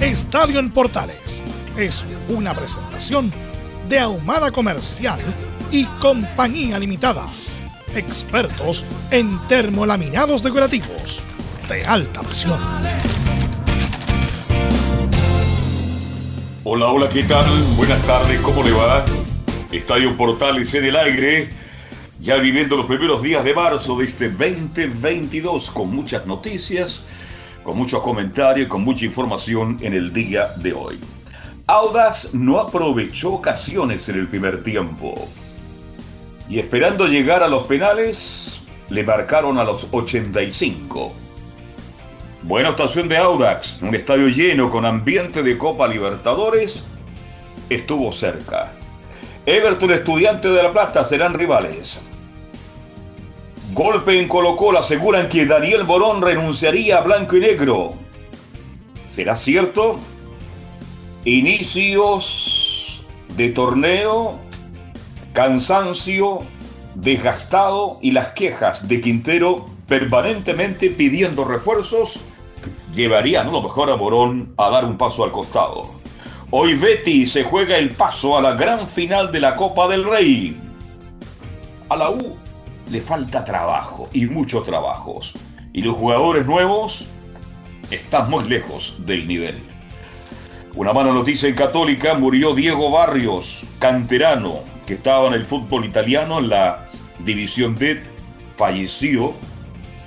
Estadio en Portales es una presentación de Ahumada Comercial y Compañía Limitada. Expertos en termolaminados decorativos de alta presión. Hola, hola, ¿qué tal? Buenas tardes, ¿cómo le va? Estadio Portales en el aire, ya viviendo los primeros días de marzo de este 2022 con muchas noticias con muchos comentarios y con mucha información en el día de hoy. Audax no aprovechó ocasiones en el primer tiempo. Y esperando llegar a los penales, le marcaron a los 85. Buena actuación de Audax, un estadio lleno con ambiente de Copa Libertadores, estuvo cerca. Everton Estudiante de La Plata serán rivales. Golpe en Colo Colo aseguran que Daniel Morón renunciaría a blanco y negro. ¿Será cierto? Inicios de torneo, cansancio, desgastado y las quejas de Quintero permanentemente pidiendo refuerzos llevarían a lo mejor a Morón a dar un paso al costado. Hoy Betty se juega el paso a la gran final de la Copa del Rey. A la U le falta trabajo y muchos trabajos. Y los jugadores nuevos están muy lejos del nivel. Una mala noticia en Católica, murió Diego Barrios, canterano, que estaba en el fútbol italiano en la división D, falleció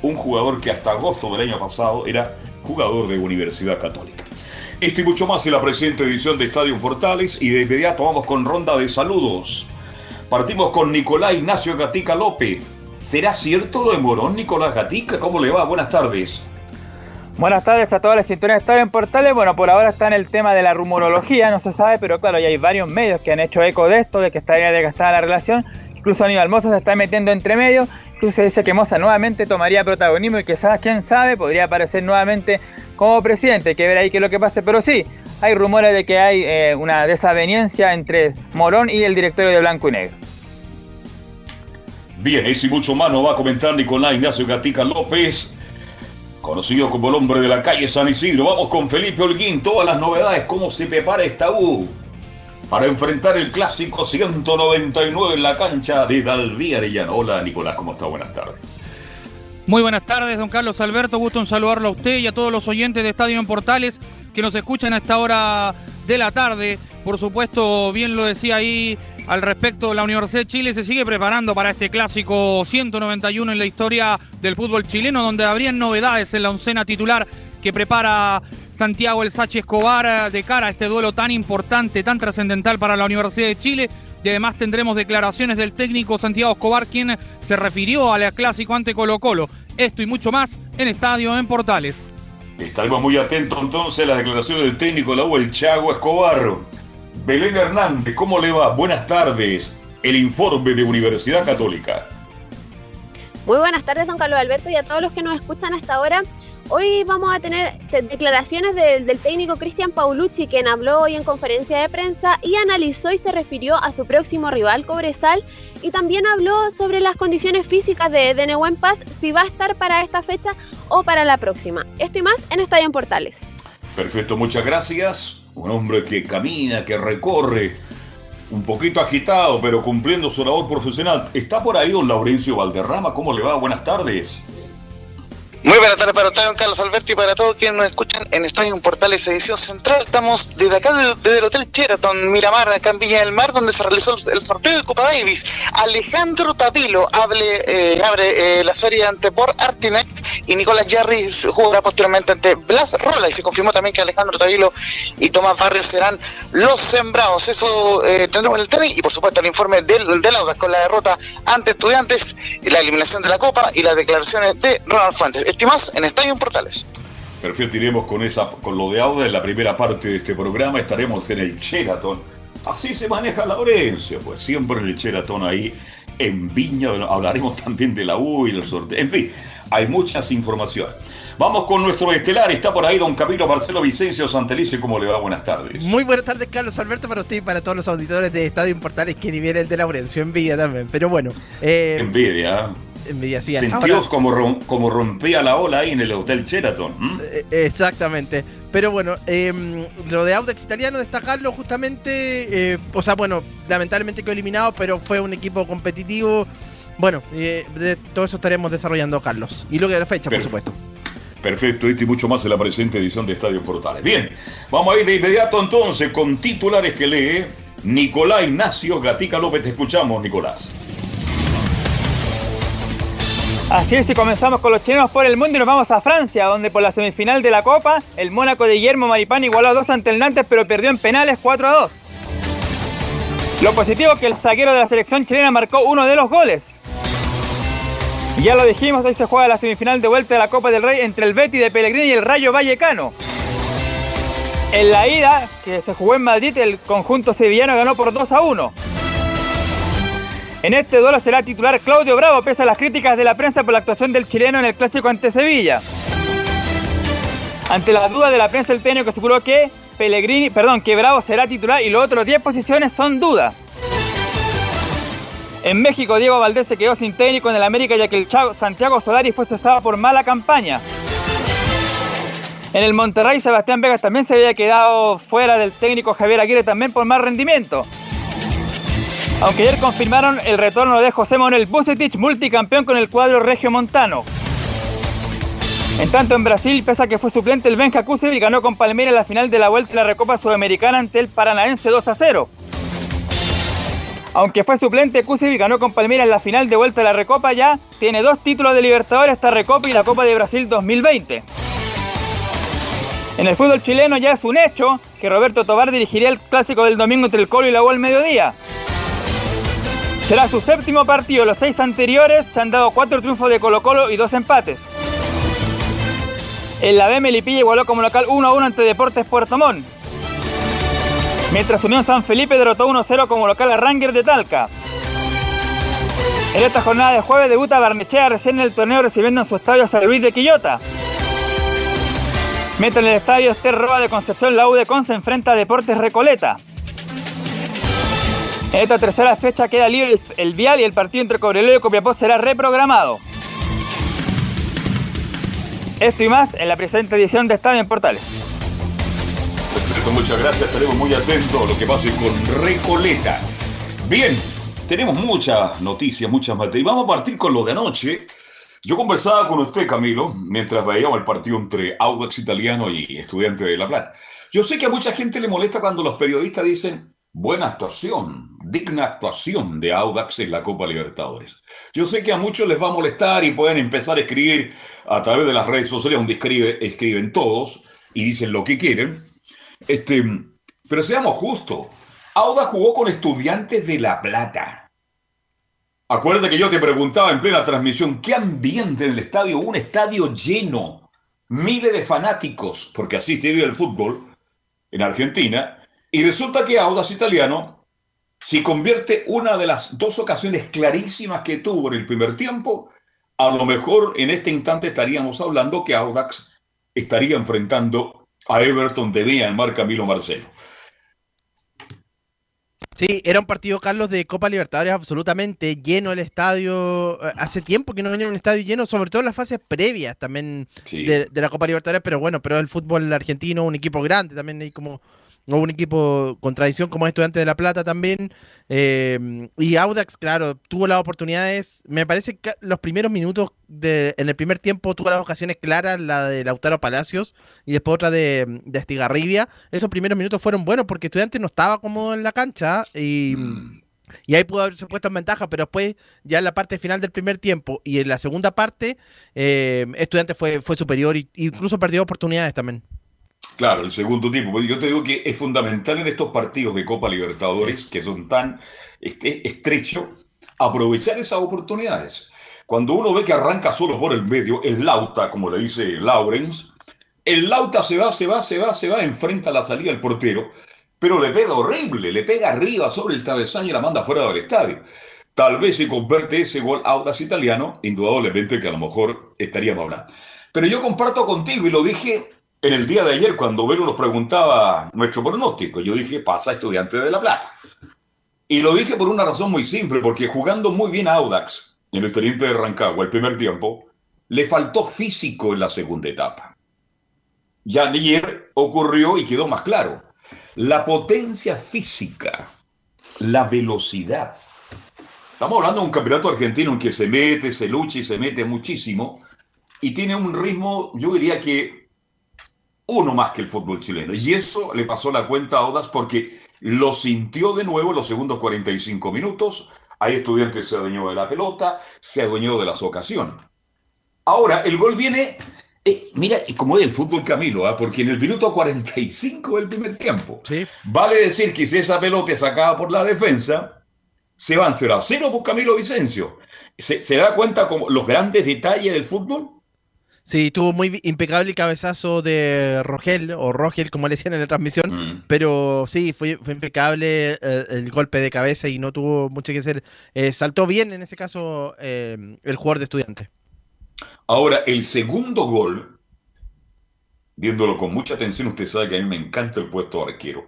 un jugador que hasta agosto del año pasado era jugador de Universidad Católica. Esto y mucho más en la presente edición de Estadio Portales y de inmediato vamos con ronda de saludos. Partimos con Nicolás Ignacio Gatica López. ¿Será cierto lo de Morón, Nicolás Gatica? ¿Cómo le va? Buenas tardes. Buenas tardes a todas las sintonías de Estadio en Portales. Bueno, por ahora está en el tema de la rumorología, no se sabe, pero claro, ya hay varios medios que han hecho eco de esto, de que estaría desgastada la relación. Incluso Aníbal Moza se está metiendo entre medio. Incluso se dice que Moza nuevamente tomaría protagonismo y que, quién sabe, podría aparecer nuevamente como presidente. Hay que ver ahí qué es lo que pase. Pero sí, hay rumores de que hay eh, una desaveniencia entre Morón y el directorio de Blanco y Negro. Bien, ese y mucho más nos va a comentar Nicolás Ignacio Gatica López, conocido como el hombre de la calle San Isidro. Vamos con Felipe Holguín, todas las novedades, cómo se prepara esta U para enfrentar el clásico 199 en la cancha de Dalví Arellano. Hola Nicolás, ¿cómo está? Buenas tardes. Muy buenas tardes, don Carlos Alberto. Gusto en saludarlo a usted y a todos los oyentes de Estadio en Portales que nos escuchan a esta hora de la tarde. Por supuesto, bien lo decía ahí al respecto, la Universidad de Chile se sigue preparando para este clásico 191 en la historia del fútbol chileno, donde habrían novedades en la oncena titular que prepara Santiago El Sachi Escobar de cara a este duelo tan importante, tan trascendental para la Universidad de Chile. Y además tendremos declaraciones del técnico Santiago Escobar, quien se refirió al clásico ante Colo Colo. Esto y mucho más en Estadio en Portales. Estaremos muy atentos entonces a las declaraciones del técnico de la U, el Chago Escobar. Belén Hernández, ¿cómo le va? Buenas tardes. El informe de Universidad Católica. Muy buenas tardes, don Carlos Alberto, y a todos los que nos escuchan hasta ahora. Hoy vamos a tener declaraciones del, del técnico Cristian Paulucci, quien habló hoy en conferencia de prensa y analizó y se refirió a su próximo rival, Cobresal, y también habló sobre las condiciones físicas de, de Nehuen Paz, si va a estar para esta fecha o para la próxima. Esto y más en Estadio en Portales. Perfecto, muchas gracias un hombre que camina, que recorre, un poquito agitado, pero cumpliendo su labor profesional. ¿Está por ahí don Laurencio Valderrama? ¿Cómo le va? Buenas tardes. Muy buenas tardes para usted, don Carlos Alberti, y para todos quienes nos escuchan en Estadio Portales Edición Central. Estamos desde acá, desde el Hotel Sheraton Miramar, acá en Villa del Mar, donde se realizó el sorteo de Copa Davis. Alejandro Tavilo hable, eh, abre eh, la serie ante por Artinec y Nicolás Jarry jugará posteriormente ante Blas Rola. Y se confirmó también que Alejandro Tavilo y Tomás Barrios serán los sembrados. Eso eh, tendremos en el tenis y, por supuesto, el informe del, del Audas con la derrota ante Estudiantes, la eliminación de la Copa y las declaraciones de Ronald Fuentes estimas en Estadio Portales. Perfecto, iremos con, esa, con lo de Auda en la primera parte de este programa. Estaremos en el Sheraton. Así se maneja la Laurencia, pues siempre en el Sheraton ahí en Viña. Hablaremos también de la U y del sorteo. En fin, hay muchas informaciones. Vamos con nuestro estelar. Está por ahí don Camilo Marcelo Vicencio Santelice. ¿Cómo le va? Buenas tardes. Muy buenas tardes, Carlos Alberto, para usted y para todos los auditores de Estadio Portales que ni el de Laurencio. Envidia también, pero bueno. Eh, envidia envidia. Sí, Sentidos como, como rompía la ola ahí en el Hotel Sheraton. Eh, exactamente. Pero bueno, em, lo de Audax Italiano, destacarlo justamente, eh, o sea, bueno, lamentablemente quedó eliminado, pero fue un equipo competitivo. Bueno, eh, de todo eso estaremos desarrollando, Carlos. Y lo que la fecha, por supuesto. Perfecto, y mucho más en la presente edición de Estadio Portales. Bien, vamos a ir de inmediato entonces con titulares que lee Nicolás Ignacio Gatica López. Te escuchamos, Nicolás. Así es, y comenzamos con los chilenos por el mundo y nos vamos a Francia, donde por la semifinal de la Copa, el Mónaco de Guillermo Maripán igualó a dos ante Nantes, pero perdió en penales 4 a 2. Lo positivo es que el zaguero de la selección chilena marcó uno de los goles. Ya lo dijimos, hoy se juega la semifinal de vuelta de la Copa del Rey entre el Betty de Pellegrini y el Rayo Vallecano. En la ida, que se jugó en Madrid, el conjunto sevillano ganó por 2 a 1. En este duelo será titular Claudio Bravo, pese a las críticas de la prensa por la actuación del chileno en el clásico ante Sevilla. Ante la duda de la prensa, el técnico aseguró que Pellegrini, perdón, que Bravo será titular y los otros 10 posiciones son dudas. En México, Diego Valdés se quedó sin técnico en el América ya que el Chavo Santiago Solari fue cesado por mala campaña. En el Monterrey, Sebastián Vegas también se había quedado fuera del técnico Javier Aguirre también por mal rendimiento. Aunque ayer confirmaron el retorno de José Manuel Bucetich, multicampeón con el cuadro Regio Montano. En tanto en Brasil, pese a que fue suplente, el Benja y ganó con Palmeiras la final de la Vuelta de la Recopa Sudamericana ante el Paranaense 2 a 0. Aunque fue suplente, y ganó con Palmeiras la final de Vuelta de la Recopa ya, tiene dos títulos de Libertadores, esta Recopa y la Copa de Brasil 2020. En el fútbol chileno ya es un hecho que Roberto Tobar dirigiría el clásico del domingo entre el Colo y la U al mediodía. Será su séptimo partido. Los seis anteriores se han dado cuatro triunfos de Colo Colo y dos empates. En la B Melipilla igualó como local 1 a 1 ante Deportes Puerto Montt. Mientras Unión San Felipe derrotó 1-0 como local a Ranger de Talca. En esta jornada de jueves debuta Barnechea recién en el torneo recibiendo en su estadio a San Luis de Quillota. Mientras en el estadio Ester Roa de Concepción la U de Con se enfrenta a Deportes Recoleta. En esta tercera fecha queda libre el, vial y el partido entre Cobreleo y Copiapó será reprogramado. Esto y más en la presente edición de Estadio en Portales. Perfecto, muchas gracias. Estaremos muy atentos a lo que pase con Recoleta. Bien, tenemos muchas noticias, muchas materias. Vamos a partir con lo de anoche. Yo conversaba con usted, Camilo, mientras veíamos el partido entre Audax Italiano y Estudiante de La Plata. Yo sé que a mucha gente le molesta cuando los periodistas dicen buena actuación, digna actuación de Audax en la Copa Libertadores. Yo sé que a muchos les va a molestar y pueden empezar a escribir a través de las redes sociales, donde escriben todos y dicen lo que quieren. Este, pero seamos justos, Audax jugó con estudiantes de La Plata. Acuérdate que yo te preguntaba en plena transmisión, ¿qué ambiente en el estadio? Un estadio lleno, miles de fanáticos, porque así se vive el fútbol en Argentina, y resulta que Audax Italiano, si convierte una de las dos ocasiones clarísimas que tuvo en el primer tiempo, a lo mejor en este instante estaríamos hablando que Audax estaría enfrentando a Everton de Vía en mar Camilo Marcelo. Sí, era un partido, Carlos, de Copa Libertadores absolutamente lleno el estadio. Eh, hace tiempo que no venía un estadio lleno, sobre todo en las fases previas también de, de, la Copa Libertadores, pero bueno, pero el fútbol argentino, un equipo grande, también hay como o un equipo con tradición como Estudiantes de La Plata también. Eh, y Audax, claro, tuvo las oportunidades. Me parece que los primeros minutos de, en el primer tiempo tuvo las ocasiones claras, la de Lautaro Palacios y después otra de, de Estigarribia. Esos primeros minutos fueron buenos porque Estudiantes no estaba como en la cancha y. Mm. Y ahí pudo haberse puesto en ventaja, pero después, ya en la parte final del primer tiempo y en la segunda parte, eh, Estudiantes fue, fue superior e incluso perdió oportunidades también. Claro, el segundo tiempo. Yo te digo que es fundamental en estos partidos de Copa Libertadores, que son tan este, estrechos, aprovechar esas oportunidades. Cuando uno ve que arranca solo por el medio, el Lauta, como le dice Lawrence, el Lauta se va, se va, se va, se va, enfrenta a la salida del portero, pero le pega horrible, le pega arriba sobre el travesaño y la manda fuera del estadio. Tal vez si convierte ese gol Audas italiano, indudablemente que a lo mejor estaríamos hablando. Pero yo comparto contigo y lo dije en el día de ayer cuando Vero nos preguntaba nuestro pronóstico. Yo dije, pasa estudiante de La Plata. Y lo dije por una razón muy simple, porque jugando muy bien a Audax en el Teniente de Rancagua el primer tiempo, le faltó físico en la segunda etapa. Ya ayer ocurrió y quedó más claro la potencia física, la velocidad. Estamos hablando de un campeonato argentino en que se mete, se lucha y se mete muchísimo y tiene un ritmo, yo diría que uno más que el fútbol chileno. Y eso le pasó la cuenta a Odas porque lo sintió de nuevo en los segundos 45 minutos. Hay estudiantes se adueñó de la pelota, se adueñó de las ocasiones. Ahora, el gol viene eh, mira, como es el fútbol Camilo, ¿ah? porque en el minuto 45 del primer tiempo, Sí. vale decir que si esa pelota es sacada por la defensa, se van 0 a 0 por Camilo Vicencio. ¿Se, se da cuenta como los grandes detalles del fútbol? Sí, tuvo muy impecable el cabezazo de Rogel, o Rogel, como le decían en la transmisión. Mm. Pero sí, fue, fue impecable eh, el golpe de cabeza y no tuvo mucho que hacer. Eh, saltó bien en ese caso eh, el jugador de estudiante. Ahora, el segundo gol, viéndolo con mucha atención, usted sabe que a mí me encanta el puesto de arquero.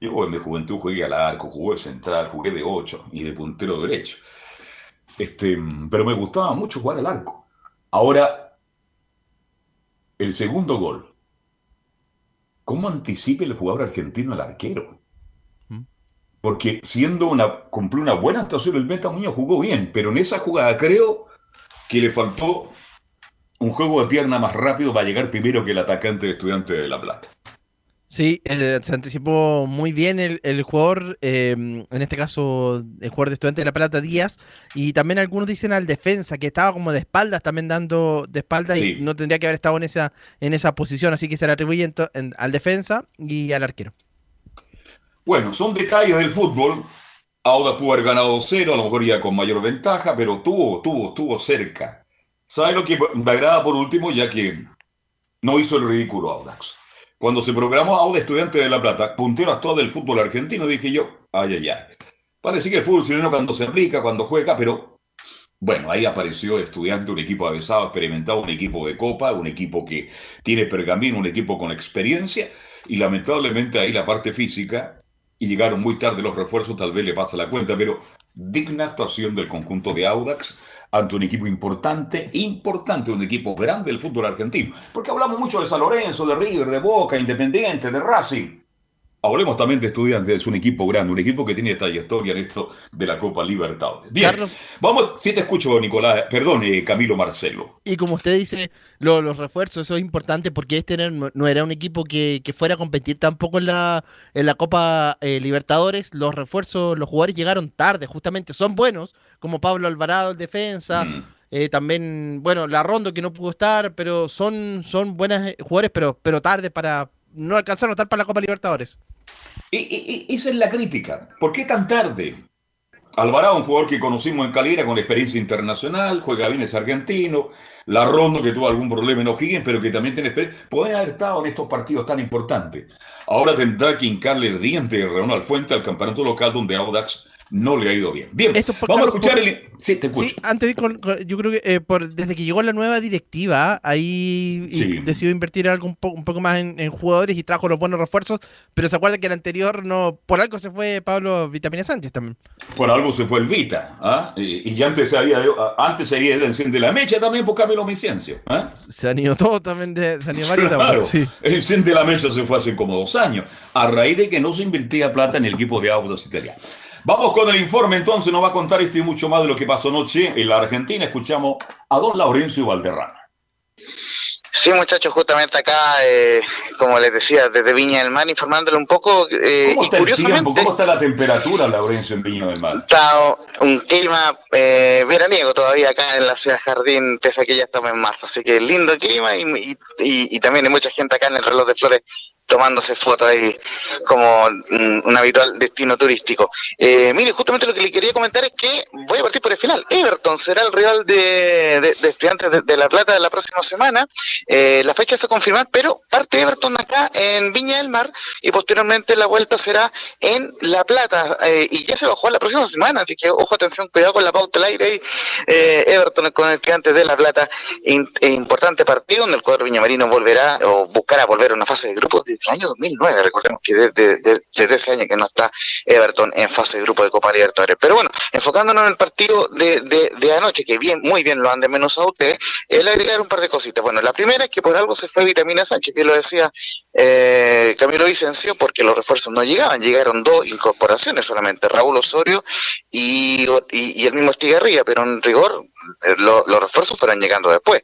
Yo en mi juventud jugué al arco, jugué de central, jugué de 8 y de puntero derecho. Este, pero me gustaba mucho jugar al arco. Ahora, el segundo gol. ¿Cómo anticipa el jugador argentino al arquero? Porque siendo una, cumplió una buena actuación, el Meta Muñoz jugó bien, pero en esa jugada creo que le faltó un juego de pierna más rápido para llegar primero que el atacante de Estudiante de La Plata. Sí, eh, se anticipó muy bien el, el jugador, eh, en este caso el jugador de Estudiantes de La Plata, Díaz, y también algunos dicen al defensa, que estaba como de espaldas, también dando de espaldas Sí. y no tendría que haber estado en esa, en esa posición, así que se le atribuye en- al defensa y al arquero. Bueno, son detalles del fútbol. Auda pudo haber ganado cero, a lo mejor ya con mayor ventaja, pero tuvo, tuvo, tuvo cerca. ¿Sabe lo que me agrada por último? Ya que no hizo el ridículo Audax. Cuando se programó Auda Estudiante de La Plata, puntero actual del fútbol argentino, dije yo, ay, ay, ay. Parece que el fútbol chileno cuando se aplica, cuando juega, pero bueno, ahí apareció Estudiante, un equipo avesado, experimentado, un equipo de copa, un equipo que tiene pergamino, un equipo con experiencia, y lamentablemente ahí la parte física, y llegaron muy tarde los refuerzos, tal vez le pasa la cuenta, pero digna actuación del conjunto de Audax ante un equipo importante, importante, un equipo grande del fútbol argentino. Porque hablamos mucho de San Lorenzo, de River, de Boca, Independiente, de Racing. Hablemos también de Estudiantes, es un equipo grande, un equipo que tiene trayectoria en esto de la Copa Libertadores. Bien, Carlos. vamos, si te escucho, Nicolás, perdón, eh, Camilo Marcelo. Y como usted dice, lo- los refuerzos, eso es importante porque este no, no era un equipo que, que fuera a competir tampoco en la, en la Copa eh, Libertadores. Los refuerzos, los jugadores llegaron tarde, justamente. Son buenos, como Pablo Alvarado, el defensa. Mm. eh, también, bueno, la Rondo que no pudo estar, pero son, son buenos eh, jugadores, pero, pero tarde para. No alcanzaron a estar para la Copa Libertadores. Y, y- y esa es la crítica. ¿Por qué tan tarde? Alvarado, un jugador que conocimos en Calera con experiencia internacional, juega bien, es argentino. La que tuvo algún problema en O'Higgins, pero que también tiene experiencia. Pueden haber estado en estos partidos tan importantes. Ahora tendrá que hincarle el diente de Ronald Fuente al campeonato local, donde Audax no le ha ido bien. Bien, Esto vamos a escuchar por- el... Sí, te escucho. Sí, antes de ir con- con- yo creo que eh, por, desde que llegó la nueva directiva, ahí Sí. decidió invertir algo un, po- un poco más en, en jugadores y trajo los buenos refuerzos, pero se acuerda que el anterior no, por algo se fue Pablo Vitamina Sánchez también. Por algo se fue el Vita. ¿ah? Y, y ya antes había, antes se había ido a encender la mecha también por Camilo Vicencio. ¿ah? Se han ido todos también, de, se han ido varios de Claro, sí. enciende la mecha se fue hace como dos años, a raíz de que no se invertía plata en el equipo de autos italianos. Vamos con el informe entonces, nos va a contar este y mucho más de lo que pasó anoche en la Argentina. Escuchamos a don Laurencio Valderrama. Sí, muchachos, justamente acá, eh, como les decía, desde Viña del Mar, informándole un poco, eh, ¿Cómo y está el tiempo? curiosamente ¿Cómo está la temperatura, Laurencio, en Viña del Mar? está un clima eh, veraniego todavía acá en la ciudad Jardín, pese a que ya estamos en marzo, así que lindo clima y, y- y- y también hay mucha gente acá en el reloj de flores tomándose fotos ahí como un, habitual destino turístico. Eh, mire, justamente lo que le quería comentar es que voy a partir por el final. Everton será el rival de, de- de estudiantes de, de La Plata de la próxima semana. Eh, la fecha se a pero parte Everton acá en Viña del Mar y posteriormente la vuelta será en La Plata. Eh, y ya se va a la próxima semana, así que ojo, atención, cuidado con la pauta al aire ahí. Eh, Everton con el estudiantes de La Plata, in- eh, importante partido donde el cuadro viñamarino volverá o buscará volver a una fase de grupos desde el año 2009. Recordemos que desde, ese año que no está Everton en fase de grupo de Copa Libertadores. Pero bueno, enfocándonos en el partido de, de, de anoche, que bien, muy bien lo han menos a usted, el agregar un par de cositas. Bueno, la primera es que por algo se fue Vitamina Sánchez, que lo decía eh, Camilo Vicencio, porque los refuerzos no llegaban, llegaron dos incorporaciones solamente, Raúl Osorio y, y, el mismo Estigarribia, pero en rigor eh, lo- los refuerzos fueron llegando después.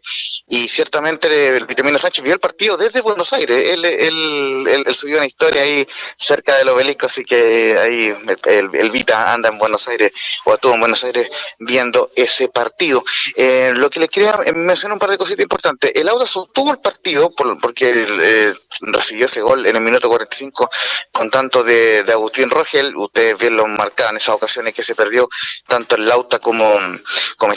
Y ciertamente el Vitamina Sánchez vio el partido desde Buenos Aires, él, él, él- él subió una historia ahí cerca del obelisco, así que ahí el, el Vita anda en Buenos Aires o estuvo en Buenos Aires viendo ese partido. Eh, lo que les quería mencionar un par de cositas importantes. El Auda sostuvo el partido por- porque eh, recibió ese gol en el minuto 45 con tanto de, de Agustín Rogel. Ustedes bien lo marcaban esas ocasiones que se perdió tanto el Lauta como, como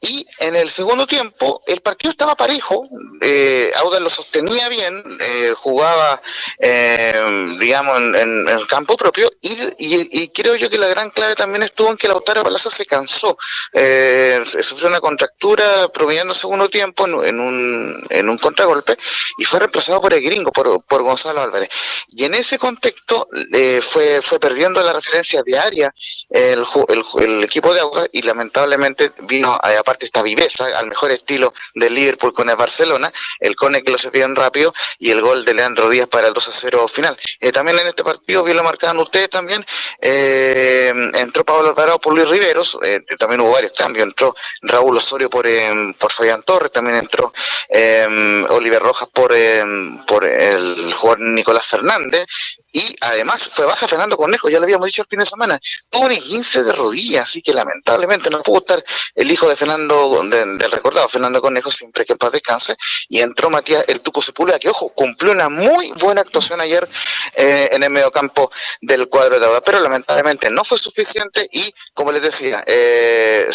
Y en el segundo tiempo el partido estaba parejo. Eh, Auda lo sostenía bien, eh, jugaba, eh, digamos, en, en- campo propio. Y, creo yo que la gran clave también estuvo en que Lautaro Palazzo se cansó. Eh, sufrió una contractura promediando segundo tiempo en, un, en un contragolpe y fue reemplazado por el gringo, por, por Gonzalo Álvarez. Y en ese contexto eh, fue, fue perdiendo la referencia diaria el, el, el equipo de Auda y lamentablemente vino, eh, aparte esta viveza, al mejor estilo del Liverpool con el Barcelona, el Cone que lo bien rápido y el gol de Leandro Díaz para el 2 a 0 final. Eh, también en este partido, bien lo marcaban ustedes también, eh, entró Pablo Alvarado por Luis Riveros, eh, también hubo varios cambios, entró Raúl Osorio por, eh, por Fabián Torres, también entró eh, Oliver Rojas por, eh, por el jugador Nicolás Fernández, y además fue baja Fernando Cornejo, ya lo habíamos dicho el fin de semana, tuvo un 15 de rodillas, así que lamentablemente no pudo estar el hijo de Fernando, de- del recordado Fernando Cornejo, siempre que en paz descanse, y entró Matías el Tuco Sepúlveda, que ojo, cumplió una muy buena actuación ayer eh, en el mediocampo del cuadro de Auda, pero lamentablemente no fue suficiente y, como les decía, eh,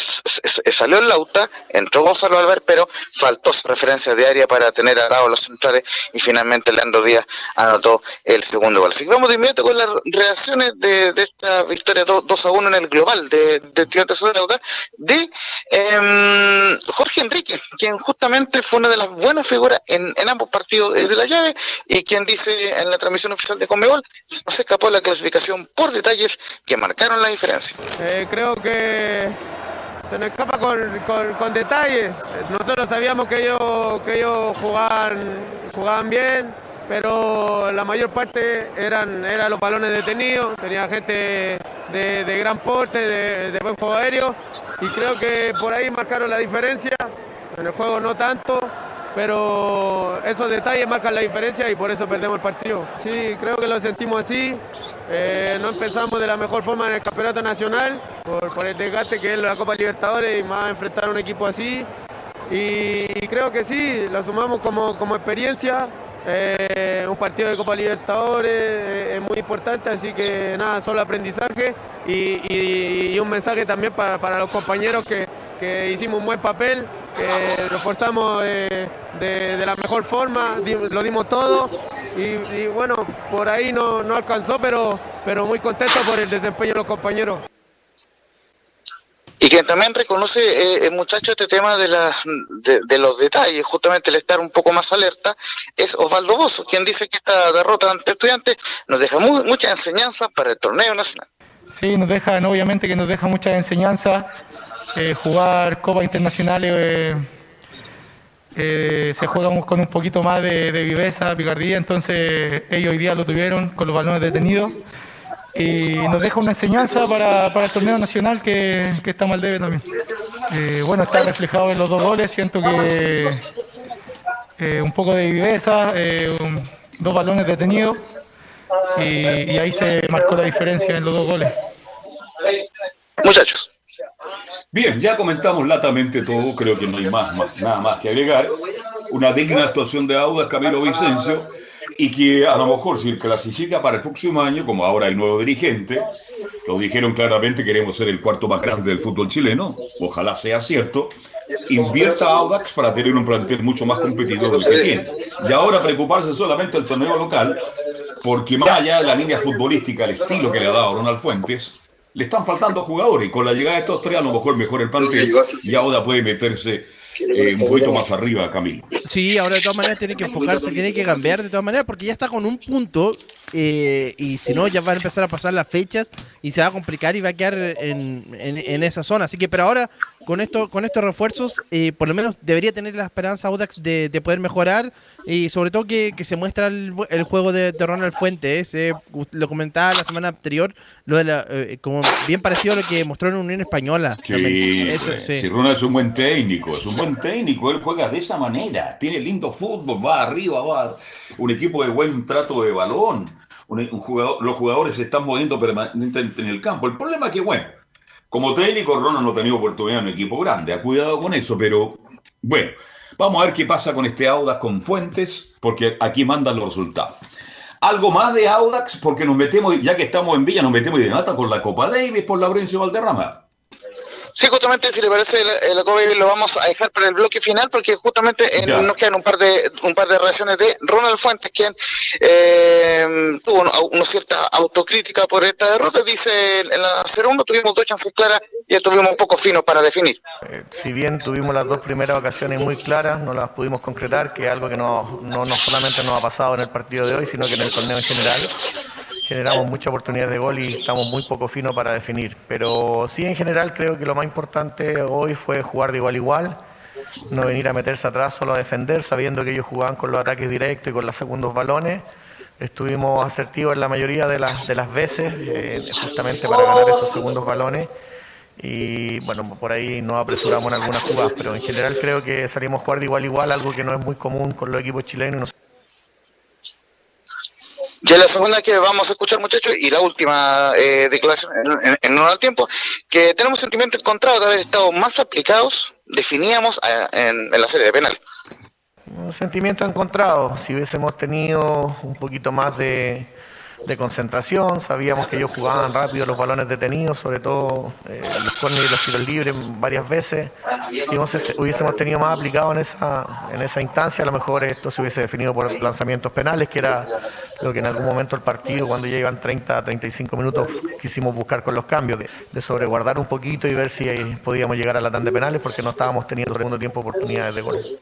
salió el Lauta, entró Gonzalo Álvarez, pero faltó su referencia diaria para tener a lado los centrales y finalmente Leandro Díaz anotó el segundo gol. Vamos de inmediato con las reacciones de, esta victoria 2, 2 a 1 en el global de, de de Lauta de em, Jorge Enrique, quien justamente fue una de las buenas figuras en, ambos partidos de la llave y quien dice en la transmisión oficial de Conmebol no se escapó la clasificación por detalles que marcaron la diferencia. Eh, creo que se nos escapa con, con, con detalles. Nosotros sabíamos que ellos, que ellos jugaban, jugaban bien, pero la mayor parte eran, eran los balones detenidos, tenía gente de, de gran porte, de, buen juego aéreo, y creo que por ahí marcaron la diferencia. En el juego no tanto, pero esos detalles marcan la diferencia y por eso perdemos el partido. Sí, creo que lo sentimos así. Eh, no empezamos de la mejor forma en el campeonato nacional por, el desgaste que es la Copa Libertadores y más enfrentar a un equipo así. Y, y creo que sí, lo sumamos como, como experiencia. Eh, un partido de Copa Libertadores eh, es muy importante, así que nada, solo aprendizaje y, un mensaje también para, los compañeros que, hicimos un buen papel, que nos forzamos eh, de, la mejor forma, lo dimos todo y, y bueno, por ahí no, no alcanzó, pero, pero muy contento por el desempeño de los compañeros. Y quien también reconoce, eh, el muchacho, este tema de, la, de, los detalles, justamente el estar un poco más alerta, es Osvaldo Bozo, quien dice que esta derrota ante estudiantes nos deja mucha enseñanza para el torneo nacional. Sí, nos deja, obviamente que nos deja mucha enseñanza. Eh, jugar copas internacionales eh, se juega con un poquito más de, de viveza, picardía, entonces ellos hoy día lo tuvieron con los balones detenidos y nos deja una enseñanza para, para el torneo nacional que, que está mal debe también. Eh, bueno, está reflejado en los dos goles, siento que eh, un poco de viveza, eh, dos balones detenidos y, y, ahí se marcó la diferencia en los dos goles. Muchachos. Bien, ya comentamos latamente todo, creo que no hay más, más nada más que agregar. Una digna actuación de Audas Camilo Vicencio y que a lo mejor si clasifica para el próximo año, como ahora el nuevo dirigente, lo dijeron claramente, queremos ser el cuarto más grande del fútbol chileno, ojalá sea cierto, invierta Audax para tener un plantel mucho más competitivo del que tiene. Y ahora preocuparse solamente del torneo local, porque más allá de la línea futbolística, el estilo que le ha dado Ronald Fuentes, le están faltando jugadores y con la llegada de estos tres a lo mejor mejor el plantel y ahora puede meterse eh, un poquito más arriba, Camilo. Sí, ahora de todas maneras tiene que enfocarse, tiene que cambiar de todas maneras, porque ya está con un punto eh, y si no ya van a empezar a pasar las fechas y se va a complicar y va a quedar en, en, esa zona. Así que, pero ahora con esto, con estos refuerzos, eh, por lo menos debería tener la esperanza Audax de, de poder mejorar y sobre todo que, que se muestra el, el juego de, de, Ronald Fuentes. Eh, lo comentaba la semana anterior, lo de la, eh, como bien parecido a lo que mostró en Unión Española. Sí, Eso, sí. Si Ronald es un buen técnico, es un buen técnico, él juega de esa manera, tiene lindo fútbol, va arriba, va un equipo de buen trato de balón. Un, un jugador, los jugadores se están moviendo permanentemente en el campo. El problema es que, bueno, como técnico, Ronald no ha tenido oportunidad en un equipo grande. Ha cuidado con eso, pero bueno, vamos a ver qué pasa con este Audax con Fuentes, porque aquí mandan los resultados. Algo más de Audax, porque nos metemos, ya que estamos en Villa, nos metemos de nata con la Copa Davis por Laurencio Valderrama. Sí, justamente, si le parece, la Copa lo vamos a dejar para el bloque final, porque justamente nos quedan un par de un par de reacciones de Ronald Fuentes, quien eh, tuvo una, cierta autocrítica por esta derrota. Dice, en la 0-1 tuvimos dos chances claras y estuvimos un poco finos para definir. Eh, si bien tuvimos las dos primeras ocasiones muy claras, no las pudimos concretar, que es algo que no, no, no solamente nos ha pasado en el partido de hoy, sino que en el torneo en general generamos muchas oportunidades de gol y estamos muy poco finos para definir. Pero sí, en general, creo que lo más importante hoy fue jugar de igual a igual, no venir a meterse atrás solo a defender, sabiendo que ellos jugaban con los ataques directos y con los segundos balones. Estuvimos asertivos en la mayoría de las, de las veces, eh, justamente para ganar esos segundos balones. Y bueno, por ahí nos apresuramos en algunas jugadas, pero en general creo que salimos a jugar de igual a igual, algo que no es muy común con los equipos chilenos. Ya la segunda que vamos a escuchar, muchachos, y la última eh, declaración en, en, al tiempo, que tenemos sentimientos encontrados de haber estado más aplicados, definíamos en, en la serie de penal. Un sentimiento encontrado. Si hubiésemos tenido un poquito más de, de concentración, sabíamos que ellos jugaban rápido los balones detenidos, sobre todo eh, los córneres y los tiros libres varias veces. Si hubiésemos tenido más aplicado en esa, en esa instancia, a lo mejor esto se hubiese definido por lanzamientos penales, que era lo que en algún momento el partido, cuando ya iban 30, 35 minutos, quisimos buscar con los cambios, de, de sobreguardar un poquito y ver si podíamos llegar a la tanda de penales, porque no estábamos teniendo segundo tiempo oportunidades de gol.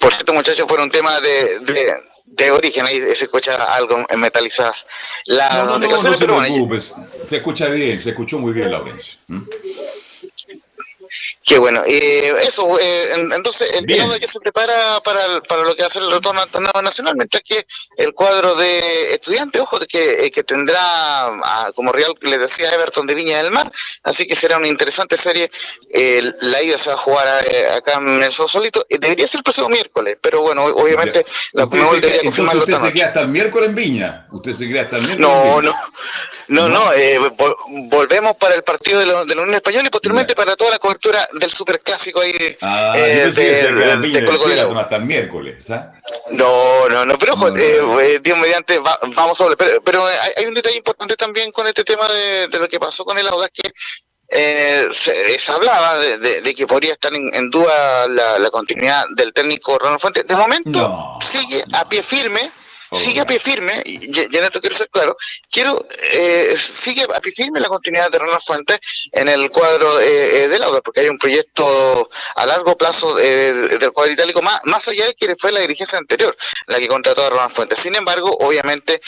Por cierto, muchachos, fue un tema de, de de origen, ahí se escucha algo en metalizadas. La no, no, no, no se preocupes, se escucha bien, se escuchó muy bien, Laurencio. ¿Mm? Qué bueno. Eh, eso, eh, entonces el Bien. ya se prepara para, para lo que va a ser el retorno al torneo nacional, mientras que el cuadro de estudiantes, ojo, que, eh, que tendrá a, como Real, le decía Everton de Viña del Mar, así que será una interesante serie. Eh, la ida se va a jugar eh, acá en el Solito. Debería ser el próximo miércoles, pero bueno, obviamente la Conmebol debería confirmarlo. ¿Usted se queda hasta el miércoles en Viña? ¿Usted se queda hasta el miércoles? No, no. No, no, eh, vol volvemos para el partido de la, de la Unión Española y posteriormente para toda la cobertura del superclásico ahí ah, eh, de, de, de, de Colo -Colo. hasta el miércoles, ¿ah? No, no, no, pero ojo, no, no. Eh, Dios mediante, va, vamos a ver, pero, pero hay, hay, un detalle importante también con este tema de, lo que pasó con el Audaz, que eh, se, se, hablaba de, de, de, que podría estar en, en duda la, la, continuidad del técnico Ronald Fuentes. De momento sigue a pie firme sigue a pie firme, y ya en esto quiero ser claro, quiero, eh, sigue a pie firme la continuidad de Ronald Fuentes en el cuadro eh, eh, del Auda, porque hay un proyecto a largo plazo del cuadro itálico, más, más allá de que fue la dirigencia anterior la que contrató a Ronald Fuentes. Sin embargo, obviamente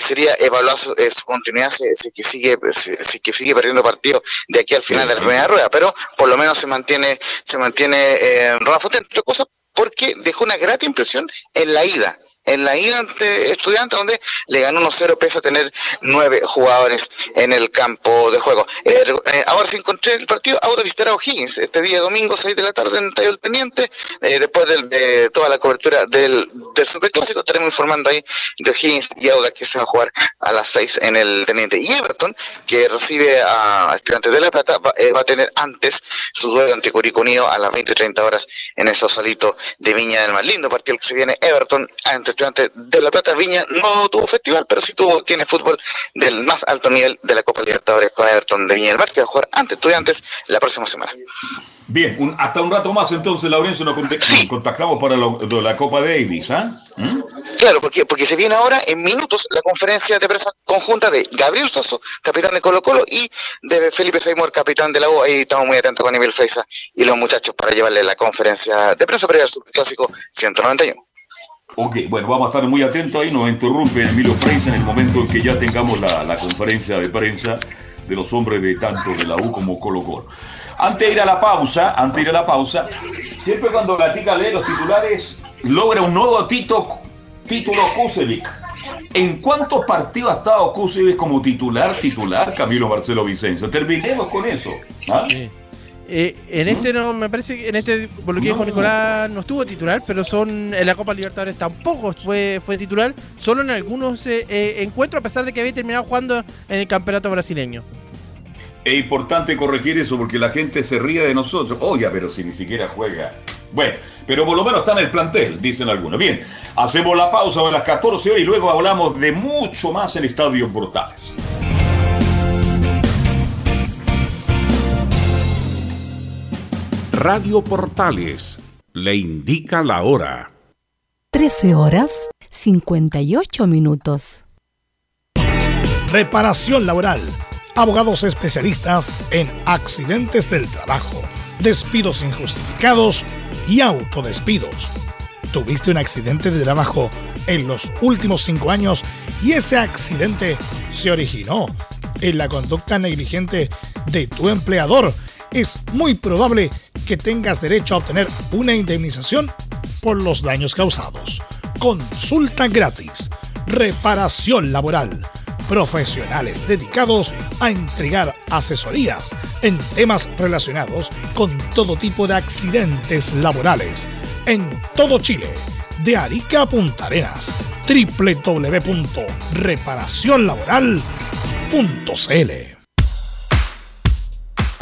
sería evaluar su, continuidad si, que sigue, si, que sigue perdiendo partido de aquí al final de la primera rueda, pero por lo menos se mantiene, se mantiene Ronald Fuentes, entre cosas porque dejó una grata impresión en la ida en la ida ante estudiante donde le ganó 1-0 pese a tener nueve jugadores en el campo de juego. Eh, eh, ahora sí encontré el partido, ahora visitar a O'Higgins este día domingo 6 de la tarde en el Taller Teniente, eh, después de, toda la cobertura del, del Superclásico estaremos informando ahí de O'Higgins y Auda que se va a jugar a las 6 en el Teniente. Y Everton, que recibe a Estudiantes de La Plata, va, a tener antes su duelo ante Curicunio a las 20 y 30 horas en el Sausalito de Viña del Mar. Lindo partido que se viene Everton ante estudiante de La Plata, Viña no tuvo festival, pero sí tuvo, tiene fútbol del más alto nivel de la Copa Libertadores con Everton de Viña del Mar, que va a jugar ante estudiantes la próxima semana. Bien, hasta un rato más entonces, Laurencio, nos, contactamos para la Copa Davis, ¿ah? ¿Mm? Claro, porque, porque se viene ahora en minutos la conferencia de prensa conjunta de Gabriel Soso, capitán de Colo Colo, y de Felipe Seymour, capitán de la U. Ahí estamos muy atentos con Emil Freisa y los muchachos para llevarle la conferencia de prensa previa al Superclásico 191. Ok, bueno, vamos a estar muy atentos ahí. Nos interrumpe Emilio Freisa en el momento en que ya tengamos la, conferencia de prensa de los hombres de tanto de la U como Colo Colo. Antes de ir a la pausa, antes de ir a la pausa, siempre cuando Gatica lee los titulares, logra un nuevo tito, título Kusevic. ¿En cuántos partidos ha estado Kusevic como titular, titular, Camilo Marcelo Vicencio? Terminemos con eso. ¿ah? Eh, en este no, me parece que en este, por lo que dijo Nicolás, no estuvo titular, pero son en la Copa Libertadores tampoco fue, fue titular, solo en algunos eh, eh, encuentros, a pesar de que había terminado jugando en el campeonato brasileño. Es importante corregir eso porque la gente se ríe de nosotros. Oiga, pero si ni siquiera juega. Bueno, pero por lo menos está en el plantel, dicen algunos. Bien, hacemos la pausa a las 14 horas y luego hablamos de mucho más en Estadio Portales. Radio Portales le indica la hora. 13 horas 58 minutos. Reparación laboral. Abogados especialistas en accidentes del trabajo, despidos injustificados y autodespidos. ¿Tuviste un accidente de trabajo en los últimos cinco años y ese accidente se originó en la conducta negligente de tu empleador? Es muy probable que tengas derecho a obtener una indemnización por los daños causados. Consulta gratis. Reparación laboral. Profesionales dedicados a entregar asesorías en temas relacionados con todo tipo de accidentes laborales. En todo Chile. De Arica a Punta Arenas. www.reparacionlaboral.cl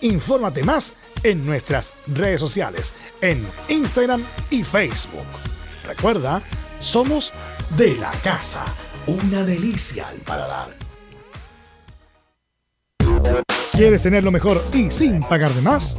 Infórmate más en nuestras redes sociales, en Instagram y Facebook. Recuerda, somos de la casa, una delicia al paladar. ¿Quieres tener lo mejor y sin pagar de más?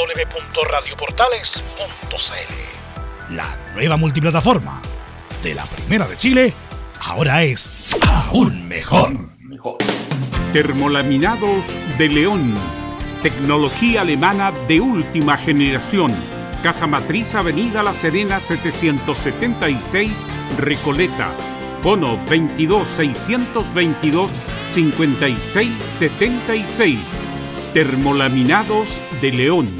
www.radioportales.cl La nueva multiplataforma de la Primera de Chile ahora es aún mejor. Termolaminados de León. Tecnología alemana de última generación. Casa Matriz Avenida La Serena 776 Recoleta. Bono 22 622 5676. Termolaminados de León.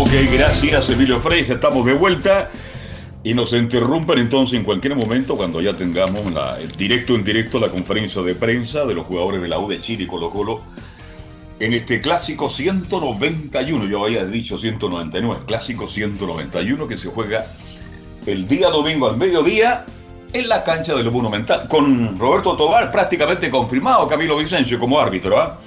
Ok, gracias Emilio Freis, estamos de vuelta y nos interrumpen entonces en cualquier momento cuando ya tengamos la, el directo en directo la conferencia de prensa de los jugadores de la U de Chile y Colo Colo en este clásico 191, yo había dicho 199, clásico 191 que se juega el día domingo al mediodía en la cancha del Monumental, con Roberto Tobar prácticamente confirmado, Camilo Vicencio como árbitro, ¿ah?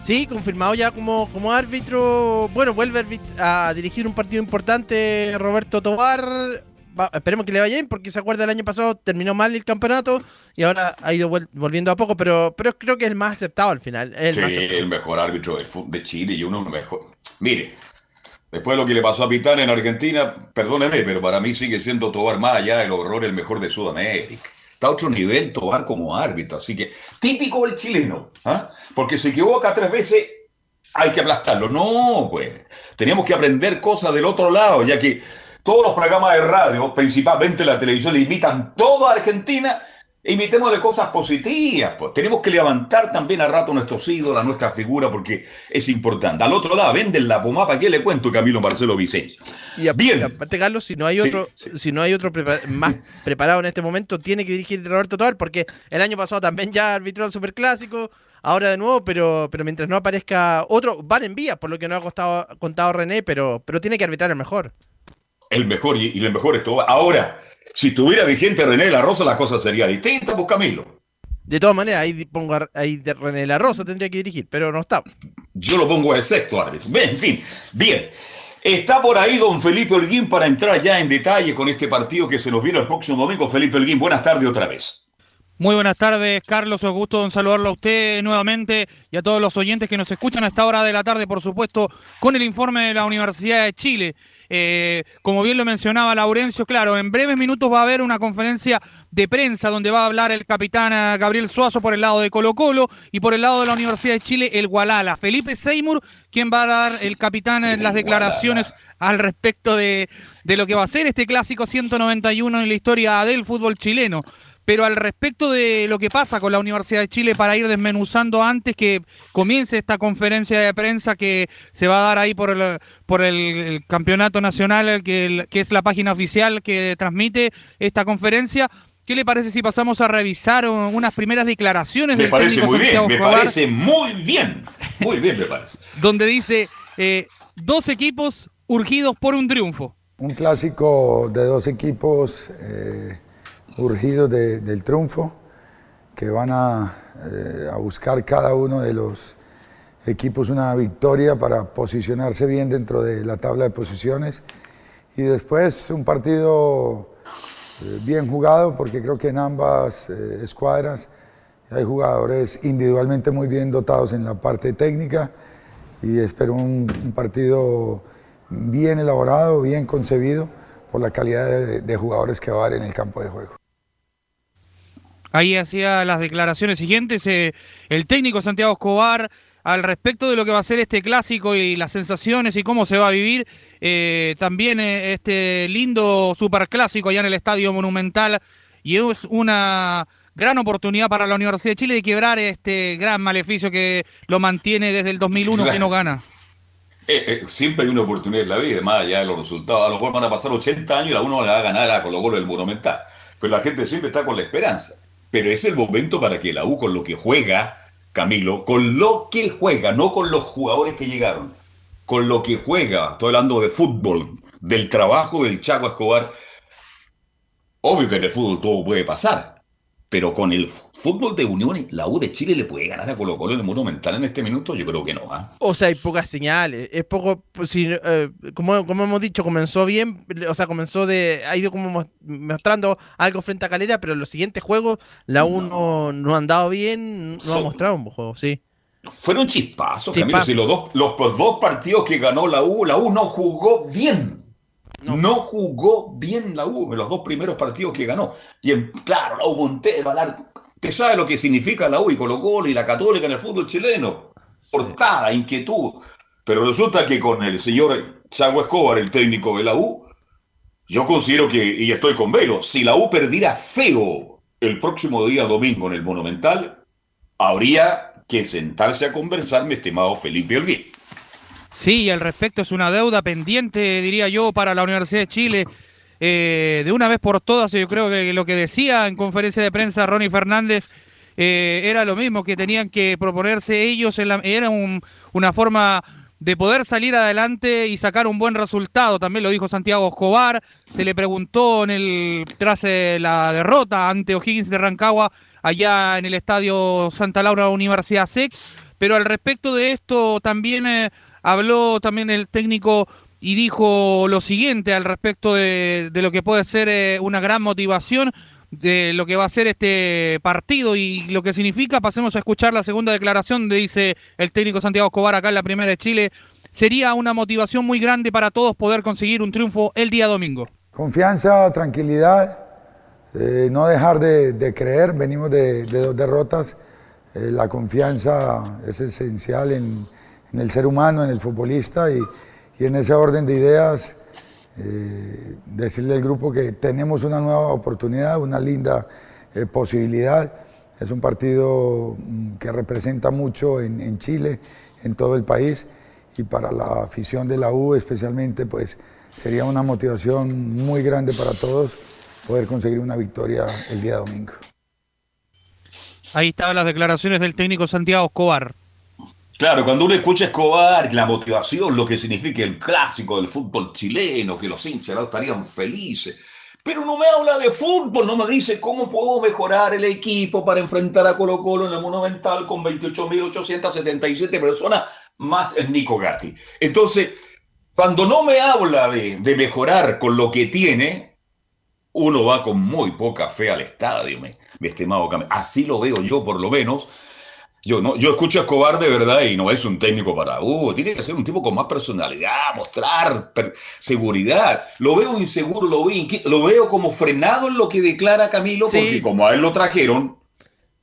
Sí, confirmado ya como, como árbitro. Bueno, vuelve a dirigir un partido importante Roberto Tobar. Va, esperemos que le vaya bien porque se acuerda el año pasado terminó mal el campeonato y ahora ha ido volviendo a poco, pero, pero creo que es el más aceptado al final. El sí, más el mejor árbitro del de Chile y uno mejor. Mire, después de lo que le pasó a Pitán en Argentina, perdóneme, pero para mí sigue siendo Tobar más allá del horror el mejor de Sudamérica está a otro nivel Tobar como árbitro. Así que, típico el chileno, ¿ah? porque se equivoca tres veces, hay que aplastarlo. No, pues, teníamos que aprender cosas del otro lado, ya que todos los programas de radio, principalmente la televisión, imitan toda Argentina. Imitemos de cosas positivas, pues tenemos que levantar también a rato nuestros ídolos, nuestra figura, porque es importante. Al otro lado, venden la pomapa, ¿qué le cuento Camilo Marcelo Vicencio? Y aparte, Bien. aparte Carlos, si no hay otro, sí, sí. si no hay otro más preparado en este momento, tiene que dirigir Roberto Tobar, porque el año pasado también ya arbitró el Superclásico, ahora de nuevo, pero, pero mientras no aparezca otro, van en vía, por lo que no ha costado, contado René, pero, pero tiene que arbitrar el mejor. El mejor, y, y el mejor es Tobar. Ahora, si estuviera vigente René de la Rosa, la cosa sería distinta, pues Camilo. De todas maneras, ahí pongo a, ahí de René de la Rosa tendría que dirigir, pero no está. Yo lo pongo de sexto árbitro. En fin, bien. Está por ahí don Felipe Holguín para entrar ya en detalle con este partido que se nos viene el próximo domingo. Felipe Holguín, buenas tardes otra vez. Muy buenas tardes, Carlos. Un gusto en saludarlo a usted nuevamente y a todos los oyentes que nos escuchan a esta hora de la tarde, por supuesto, con el informe de la Universidad de Chile. Eh, como bien lo mencionaba Laurencio, claro, en breves minutos va a haber una conferencia de prensa donde va a hablar el capitán eh, Gabriel Suazo por el lado de Colo Colo y por el lado de la Universidad de Chile el Gualala. Felipe Seymour, quien va a dar el capitán en las declaraciones al respecto de, de lo que va a ser este clásico 191 en la historia del fútbol chileno. Pero al respecto de lo que pasa con la Universidad de Chile, para ir desmenuzando antes que comience esta conferencia de prensa que se va a dar ahí por el, por el, el campeonato nacional, que, que es la página oficial que transmite esta conferencia, ¿Qué le parece si pasamos a revisar unas primeras declaraciones me del parece técnico muy bien, Santiago me Escobar, parece muy bien, muy bien me parece. donde dice eh, dos equipos urgidos por un triunfo? Un clásico de dos equipos eh, urgidos de, del triunfo, que van a, eh, a, buscar cada uno de los equipos una victoria para posicionarse bien dentro de la tabla de posiciones. Y después un partido eh, bien jugado, porque creo que en ambas eh, escuadras hay jugadores individualmente muy bien dotados en la parte técnica y espero un, un partido bien elaborado, bien concebido por la calidad de, de, jugadores que va a haber en el campo de juego. Ahí hacía las declaraciones siguientes eh, el técnico Santiago Escobar al respecto de lo que va a ser este clásico y las sensaciones y cómo se va a vivir eh, también eh, este lindo superclásico allá en el Estadio Monumental y es una gran oportunidad para la Universidad de Chile de quebrar este gran maleficio que lo mantiene desde el 2001 que no gana. Eh, siempre hay una oportunidad en la vida, más allá de los resultados. A lo mejor van a pasar 80 años y la uno le va a ganar a Colo Colo del Monumental. Pero la gente siempre está con la esperanza. Pero es el momento para que la U con lo que juega, Camilo, con lo que juega, no con los jugadores que llegaron, con lo que juega, estoy hablando de fútbol, del trabajo del Chaco Escobar. Obvio que en el fútbol todo puede pasar, pero con el fútbol de Unión, la U de Chile le puede ganar a Colo Colo en el Monumental en este minuto, yo creo que no. ¿ah? O sea, hay pocas señales. Es poco, pues, si, eh, como, como hemos dicho, comenzó bien, o sea, comenzó de, ha ido como mostrando algo frente a Calera, pero en los siguientes juegos la U no, ha andado bien, no ha mostrado un juego, sí. Fueron chispazos, Camilo. Si los dos, los dos partidos que ganó la U, la U no jugó bien. No. jugó bien la U en los dos primeros partidos que ganó. Y en, claro, la U Montero, ¿te sabe lo que significa la U y Colo Colo y la Católica en el fútbol chileno? Portada, inquietud. Pero resulta que con el señor Chago Escobar, el técnico de la U, yo considero que, y estoy con Velo, si la U perdiera feo el próximo día domingo en el Monumental, habría que sentarse a conversar, mi estimado Felipe Olguín. Sí, al respecto es una deuda pendiente, diría yo, para la Universidad de Chile. Eh, de una vez por todas, yo creo que lo que decía en conferencia de prensa Ronnie Fernández eh, era lo mismo, que tenían que proponerse ellos, en la, era una forma de poder salir adelante y sacar un buen resultado. También lo dijo Santiago Escobar, se le preguntó en el tras eh, la derrota ante O'Higgins de Rancagua allá en el estadio Santa Laura Universidad SEC, pero al respecto de esto también habló también el técnico y dijo lo siguiente al respecto de, lo que puede ser eh, una gran motivación de lo que va a ser este partido y lo que significa. Pasemos a escuchar la segunda declaración de dice el técnico Santiago Escobar acá en la primera de Chile. Sería una motivación muy grande para todos poder conseguir un triunfo el día domingo. Confianza, tranquilidad, eh, no dejar de, creer. Venimos de, dos derrotas. Eh, la confianza es esencial en en el ser humano, en el futbolista y, en ese orden de ideas eh, decirle al grupo que tenemos una nueva oportunidad, una linda eh, posibilidad. Es un partido mm, que representa mucho en, Chile, en todo el país y para la afición de la U especialmente pues sería una motivación muy grande para todos poder conseguir una victoria el día domingo. Ahí estaban las declaraciones del técnico Santiago Escobar. Claro, cuando uno escucha Escobar, la motivación, lo que significa el clásico del fútbol chileno, que los hinchas estarían felices. Pero no me habla de fútbol, no me dice cómo puedo mejorar el equipo para enfrentar a Colo Colo en el Monumental con 28.877 personas, más el Nico Gatti. Entonces, cuando no me habla de, mejorar con lo que tiene, uno va con muy poca fe al estadio, mi, estimado Así lo veo yo, por lo menos yo, no, yo escucho a Escobar de verdad y no es un técnico para, uh, tiene que ser un tipo con más personalidad, mostrar seguridad. Lo veo inseguro, lo veo, lo veo como frenado en lo que declara Camilo, porque como a él lo trajeron,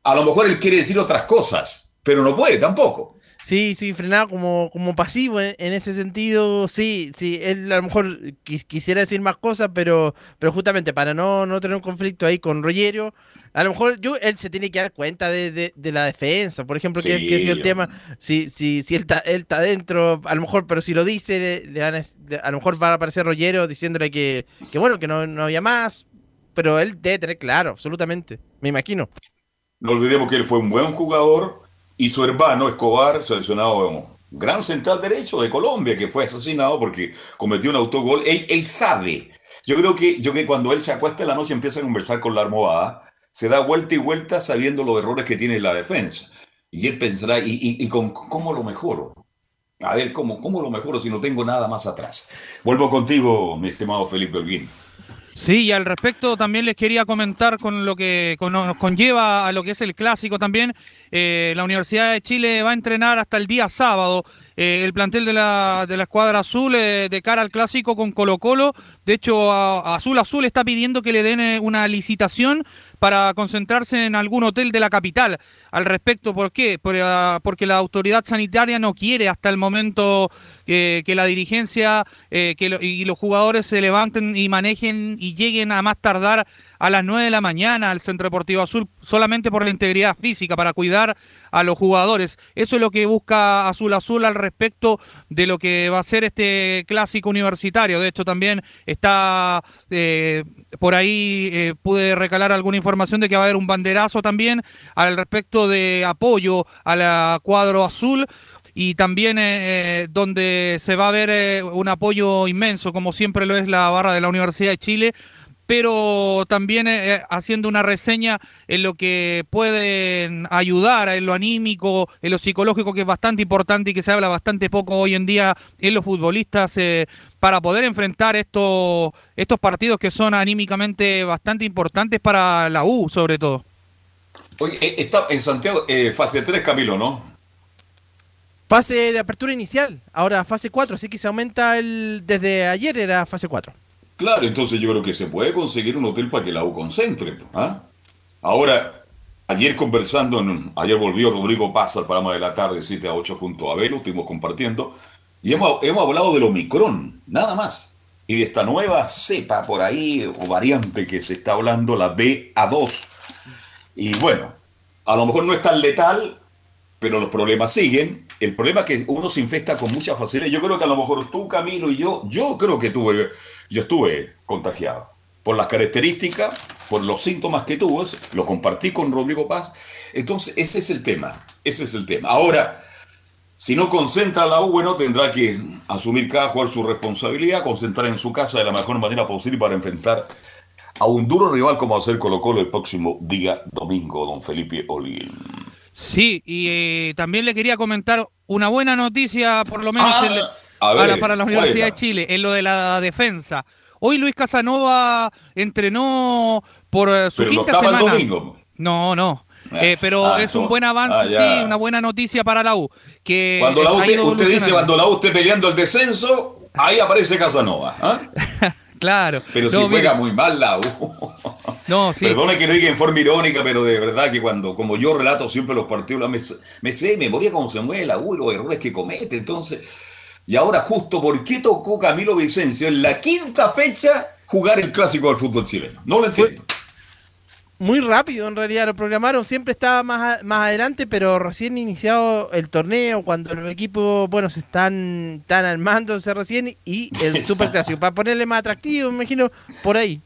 a lo mejor él quiere decir otras cosas, pero no puede tampoco. Sí, sí, frenado como, como pasivo en, ese sentido. Sí, sí, él a lo mejor quisiera decir más cosas, pero, pero justamente para no, no tener un conflicto ahí con Rogerio, a lo mejor yo, él se tiene que dar cuenta de, la defensa. Por ejemplo, que, es el tema. Si, si, si él está él está dentro, a lo mejor, pero si lo dice, le, van a, a, lo mejor va a aparecer Rogerio diciéndole que, que bueno, que no, no había más. Pero él debe tener claro, absolutamente. Me imagino. No olvidemos que él fue un buen jugador y su hermano Escobar, seleccionado gran central derecho de Colombia, que fue asesinado porque cometió un autogol. Él, sabe. Yo creo que, yo que cuando él se acuesta en la noche empieza a conversar con la almohada, se da vuelta y vuelta sabiendo los errores que tiene la defensa. Y él pensará, ¿y, y, con, cómo lo mejoro? A ver, ¿cómo, ¿cómo lo mejoro si no tengo nada más atrás? Vuelvo contigo, mi estimado Felipe Olguín. Sí, y al respecto también les quería comentar con lo que nos conlleva a lo que es el clásico también. Eh, la Universidad de Chile va a entrenar hasta el día sábado. Eh, el plantel de la, de la escuadra azul eh, de cara al clásico con Colo Colo. De hecho, Azul Azul está pidiendo que le den una licitación para concentrarse en algún hotel de la capital. Al respecto, ¿por qué? ah, porque la autoridad sanitaria no quiere hasta el momento que la dirigencia que y los jugadores se levanten y manejen y lleguen a más tardar a las 9 de la mañana al Centro Deportivo Azul solamente por la integridad física, para cuidar a los jugadores. Eso es lo que busca Azul Azul al respecto de lo que va a ser este clásico universitario. De hecho, también está eh, por ahí, eh, pude recalar alguna información de que va a haber un banderazo también al respecto de apoyo al cuadro azul y también eh, donde se va a ver un apoyo inmenso, como siempre lo es la barra de la Universidad de Chile, pero también eh, eh, haciendo una reseña en lo que pueden ayudar, en lo anímico, en lo psicológico, que es bastante importante y que se habla bastante poco hoy en día en los futbolistas, eh, para poder enfrentar estos, estos partidos que son anímicamente bastante importantes para la U, sobre todo. Oye, está en Santiago, fase 3, Camilo, ¿no? Fase de apertura inicial, ahora fase 4, así que se aumenta el. Desde ayer era fase 4. Claro, entonces yo creo que se puede conseguir un hotel para que la U concentre. ¿ah? Ahora, ayer conversando, ayer volvió Rodrigo Paz al programa de la tarde, 7 a 8 junto a Velo, estuvimos compartiendo, y hemos, hemos hablado del Omicron, nada más. Y de esta nueva cepa por ahí, o variante que se está hablando, la BA2. Y bueno, a lo mejor no es tan letal, pero los problemas siguen. El problema es que uno se infecta con mucha facilidad. Yo creo que a lo mejor tú, Camilo, y yo, yo creo que tuve yo estuve contagiado por las características, por los síntomas que tuvo, lo compartí con Rodrigo Paz. Entonces, ese es el tema, ese es el tema. Ahora, si no concentra la U, bueno, tendrá que asumir cada jugador su responsabilidad, concentrar en su casa de la mejor manera posible para enfrentar a un duro rival como va a ser Colo Colo el próximo día domingo, don Felipe Olguín. Sí, y eh, también le quería comentar una buena noticia, por lo menos... Ah, para la Universidad de Chile, en lo de la defensa. Hoy Luis Casanova entrenó por eh, su quinta semana. El domingo. No, no. Ah, eh, pero ah, es un buen avance, sí, una buena noticia para la U. Que cuando la U usted dice, cuando la U esté peleando el descenso, ahí aparece Casanova. claro. Pero si juega muy mal la U. No, sí. Perdone que no diga en forma irónica, pero de verdad que cuando, como yo relato siempre los partidos, me, me sé memoria cómo se mueve la U y los errores que comete. Entonces, y ahora justo por qué tocó Camilo Vicencio en la quinta fecha jugar el clásico del fútbol chileno. No lo entiendo. Muy rápido en realidad lo programaron, siempre estaba más, más adelante, pero recién iniciado el torneo, cuando los equipos, bueno, se están, están armándose recién y el super clásico, para ponerle más atractivo, me imagino, por ahí.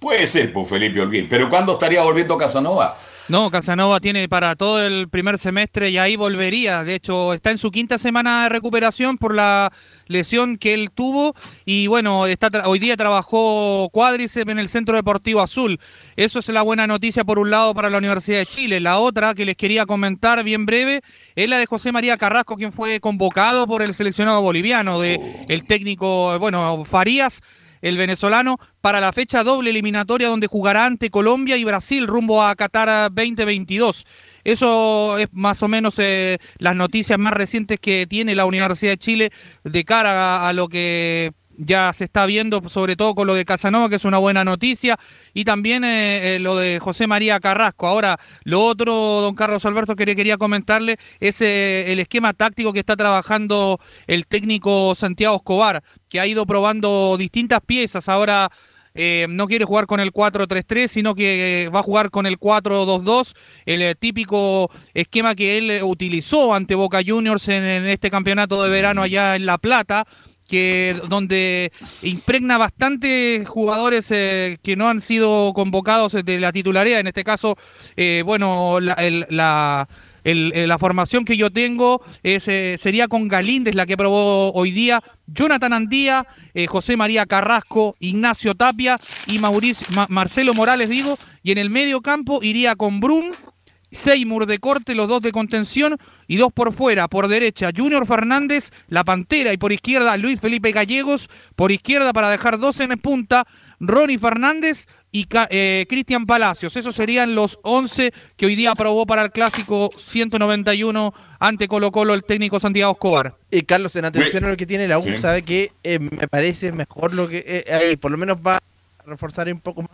Puede ser, pues Felipe Olguín, pero ¿cuándo estaría volviendo Casanova? No, Casanova tiene para todo el primer semestre y ahí volvería. De hecho, está en su quinta semana de recuperación por la lesión que él tuvo. Y bueno, está hoy día trabajó cuádriceps en el Centro Deportivo Azul. Eso es la buena noticia por un lado para la Universidad de Chile. La otra que les quería comentar bien breve es la de José María Carrasco, quien fue convocado por el seleccionado boliviano, de el técnico, bueno, Farías el venezolano para la fecha doble eliminatoria donde jugará ante Colombia y Brasil rumbo a Qatar 2022. Eso es más o menos eh, las noticias más recientes que tiene la Universidad de Chile de cara a lo que ya se está viendo, sobre todo con lo de Casanova, que es una buena noticia, y también eh, eh, lo de José María Carrasco. Ahora, lo otro, don Carlos Alberto, que quería comentarle es eh, el esquema táctico que está trabajando el técnico Santiago Escobar, que ha ido probando distintas piezas. Ahora no quiere jugar con el 4-3-3, sino que va a jugar con el 4-2-2, el típico esquema que él utilizó ante Boca Juniors en este campeonato de verano allá en La Plata que donde impregna bastante jugadores eh, que no han sido convocados de la titularidad. En este caso, eh, bueno, la, la, la, formación que yo tengo es, eh, sería con Galíndez, la que probó hoy día, Jonathan Andía, José María Carrasco, Ignacio Tapia y Mauricio, Marcelo Morales, digo, y en el medio campo iría con Brun, Seymour de corte, los dos de contención y dos por fuera. Por derecha, Junior Fernández, la Pantera, y por izquierda, Luis Felipe Gallegos. Por izquierda, para dejar dos en punta, Ronnie Fernández y eh, Cristian Palacios. Esos serían los 11 que hoy día aprobó para el clásico 191 ante Colo Colo el técnico Santiago Escobar. Y Carlos, en atención a lo que tiene la U, sabe que eh, me parece mejor lo que... Eh, ahí por lo menos va a reforzar un poco más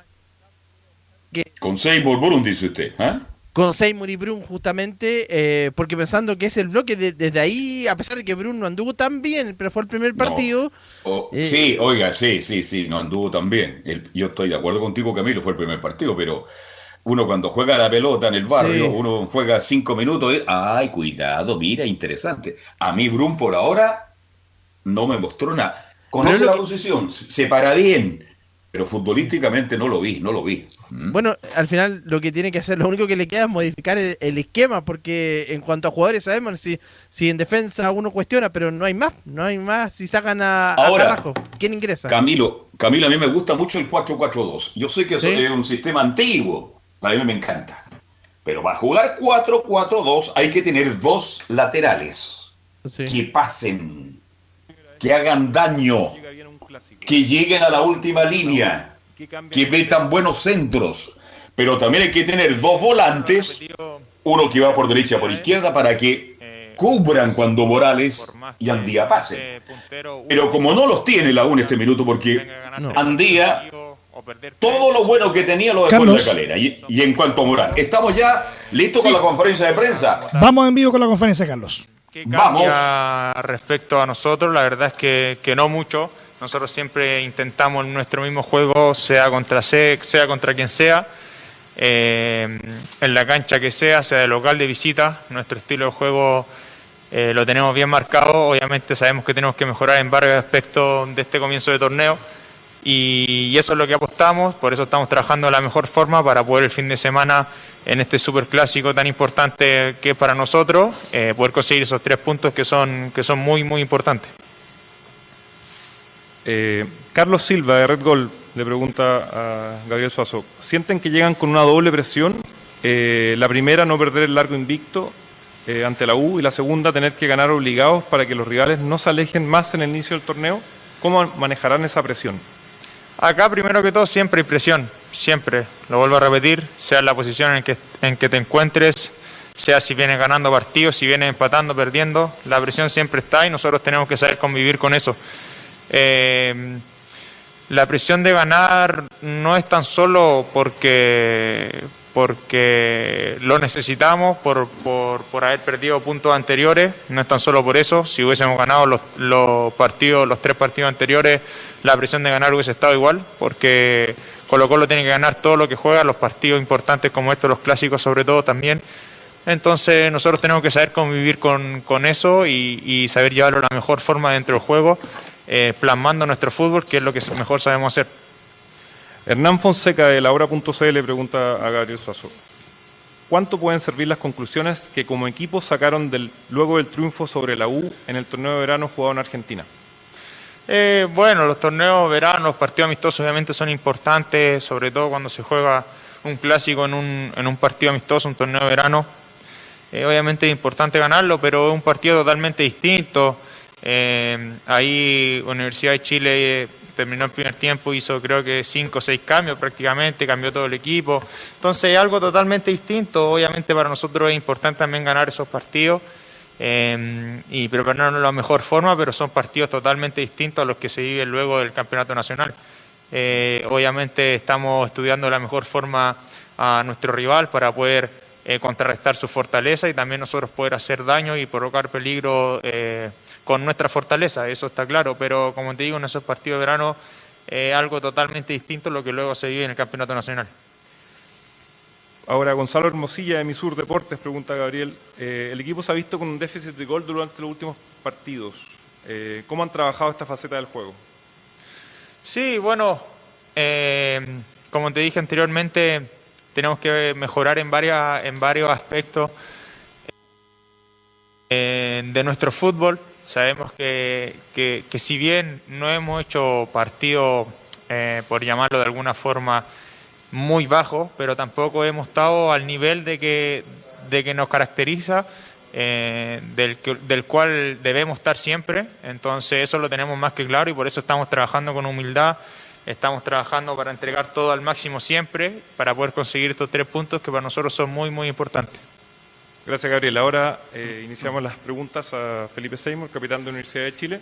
que Con Seymour Brun, dice usted. ¿eh? Con Seymour y Brun justamente, eh, porque pensando que es el bloque de- desde ahí, a pesar de que Brun no anduvo tan bien, pero fue el primer partido, Eh, sí, oiga, sí, sí, sí, no anduvo tan bien. El- yo estoy de acuerdo contigo, Camilo, fue el primer partido, pero uno cuando juega la pelota en el barrio, Sí. uno juega cinco minutos, y, ay, cuidado, mira, interesante. A mí Brun por ahora no me mostró nada. Conoce la que- posición, se para bien, pero futbolísticamente no lo vi, no lo vi. Bueno, al final lo que tiene que hacer, lo único que le queda es modificar el, el esquema, porque en cuanto a jugadores sabemos si, si en defensa uno cuestiona, pero no hay más, no hay más si sacan a, a Ahora, Carrasco. ¿Quién ingresa? Camilo, Camilo, a mí me gusta mucho el 4-4-2. Yo sé que es un sistema antiguo, para mí me encanta. Pero para jugar 4-4-2 hay que tener dos laterales Sí. que pasen, que hagan daño, que lleguen a la última línea, que metan buenos centros. Pero también hay que tener dos volantes, uno que va por derecha y por izquierda, para que cubran cuando Morales y Andía pasen. Pero como no los tiene la U en este minuto, porque Andía, todo lo bueno que tenía lo dejó en la Carlos. calera. Y, y en cuanto a Morales, estamos ya listos con la conferencia de prensa. Vamos en vivo con la conferencia, Carlos. Vamos. cambia respecto a nosotros, la verdad es que, que no mucho. Nosotros siempre intentamos en nuestro mismo juego, sea contra se- sea contra quien sea, eh, en la cancha que sea, sea de local, de visita, nuestro estilo de juego eh, lo tenemos bien marcado. Obviamente sabemos que tenemos que mejorar en varios aspectos de este comienzo de torneo y, eso es lo que apostamos, por eso estamos trabajando de la mejor forma para poder el fin de semana en este super clásico tan importante que es para nosotros, eh, poder conseguir esos tres puntos que son, que son muy, muy importantes. Eh, Carlos Silva de Red Gol le pregunta a Gabriel Suazo, ¿sienten que llegan con una doble presión? Eh, la primera, no perder el largo invicto eh, ante la U y la segunda, tener que ganar obligados para que los rivales no se alejen más en el inicio del torneo. ¿Cómo manejarán esa presión? Acá, primero que todo, siempre hay presión, siempre. Lo vuelvo a repetir, sea la posición en que, en que te encuentres, sea si vienes ganando partidos, si vienes empatando, perdiendo, la presión siempre está y nosotros tenemos que saber convivir con eso. Eh, la presión de ganar no es tan solo porque, porque lo necesitamos, por, por, por haber perdido puntos anteriores, no es tan solo por eso. Si hubiésemos ganado los, los partidos, los tres partidos anteriores, la presión de ganar hubiese estado igual, porque Colo Colo tiene que ganar todo lo que juega, los partidos importantes como estos, los clásicos sobre todo también. Entonces nosotros tenemos que saber convivir con, con eso y, y saber llevarlo de la mejor forma dentro del juego, eh, plasmando nuestro fútbol, que es lo que mejor sabemos hacer. Hernán Fonseca de la hora.cl pregunta a Gabriel Suazo. ¿Cuánto pueden servir las conclusiones que como equipo sacaron del, luego del triunfo sobre la U en el torneo de verano jugado en Argentina? Eh, bueno, los torneos verano, los partidos amistosos obviamente son importantes, sobre todo cuando se juega un clásico en un, en un partido amistoso, un torneo de verano. Eh, obviamente es importante ganarlo, pero es un partido totalmente distinto. Eh, ahí Universidad de Chile eh, terminó el primer tiempo, hizo creo que cinco o seis cambios prácticamente, cambió todo el equipo. Entonces es algo totalmente distinto. Obviamente para nosotros es importante también ganar esos partidos eh, y prepararnos de la mejor forma, pero son partidos totalmente distintos a los que se viven luego del campeonato nacional. Obviamente estamos estudiando la mejor forma a nuestro rival para poder contrarrestar su fortaleza y también nosotros poder hacer daño y provocar peligro con nuestra fortaleza, eso está claro, pero como te digo, en esos partidos de verano es algo totalmente distinto a lo que luego se vive en el campeonato nacional. Ahora, Gonzalo Hermosilla de Misur Deportes pregunta a Gabriel, eh, el equipo se ha visto con un déficit de gol durante los últimos partidos. Eh, ¿Cómo han trabajado esta faceta del juego? Sí, bueno, eh, como te dije anteriormente, tenemos que mejorar en, varias, en varios aspectos eh, de nuestro fútbol. Sabemos que, que, si bien no hemos hecho partidos, eh, por llamarlo de alguna forma, muy bajos, pero tampoco hemos estado al nivel de que, de que nos caracteriza, eh, del, del cual debemos estar siempre. Entonces eso lo tenemos más que claro y por eso estamos trabajando con humildad, estamos trabajando para entregar todo al máximo siempre, para poder conseguir estos tres puntos que para nosotros son muy, muy importantes. Gracias, Gabriel. Ahora eh, iniciamos las preguntas a Felipe Seymour, capitán de la Universidad de Chile.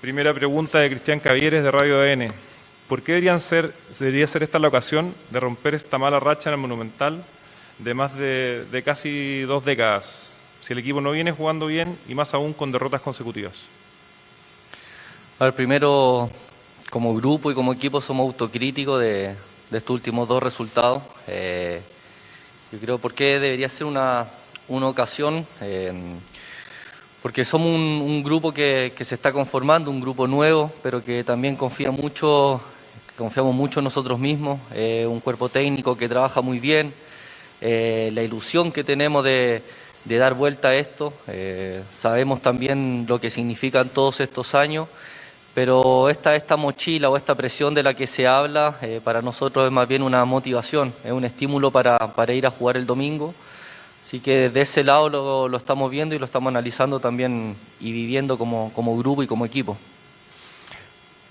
Primera pregunta de Cristian Cavieres de Radio ADN. ¿Por qué deberían ser, debería ser esta la ocasión de romper esta mala racha en el Monumental de más de, casi dos décadas? Si el equipo no viene jugando bien y más aún con derrotas consecutivas. A primero, como grupo y como equipo somos autocríticos de, de estos últimos dos resultados. Eh, yo creo por qué debería ser una, una ocasión, eh, porque somos un, grupo que, se está conformando, un grupo nuevo, pero que también confía mucho, confiamos mucho en nosotros mismos, eh, un cuerpo técnico que trabaja muy bien, eh, la ilusión que tenemos de, de, dar vuelta a esto, sabemos también lo que significan todos estos años pero esta, mochila o esta presión de la que se habla eh, para nosotros es más bien una motivación, es un estímulo para, ir a jugar el domingo. Así que de ese lado lo, estamos viendo y lo estamos analizando también y viviendo como, grupo y como equipo.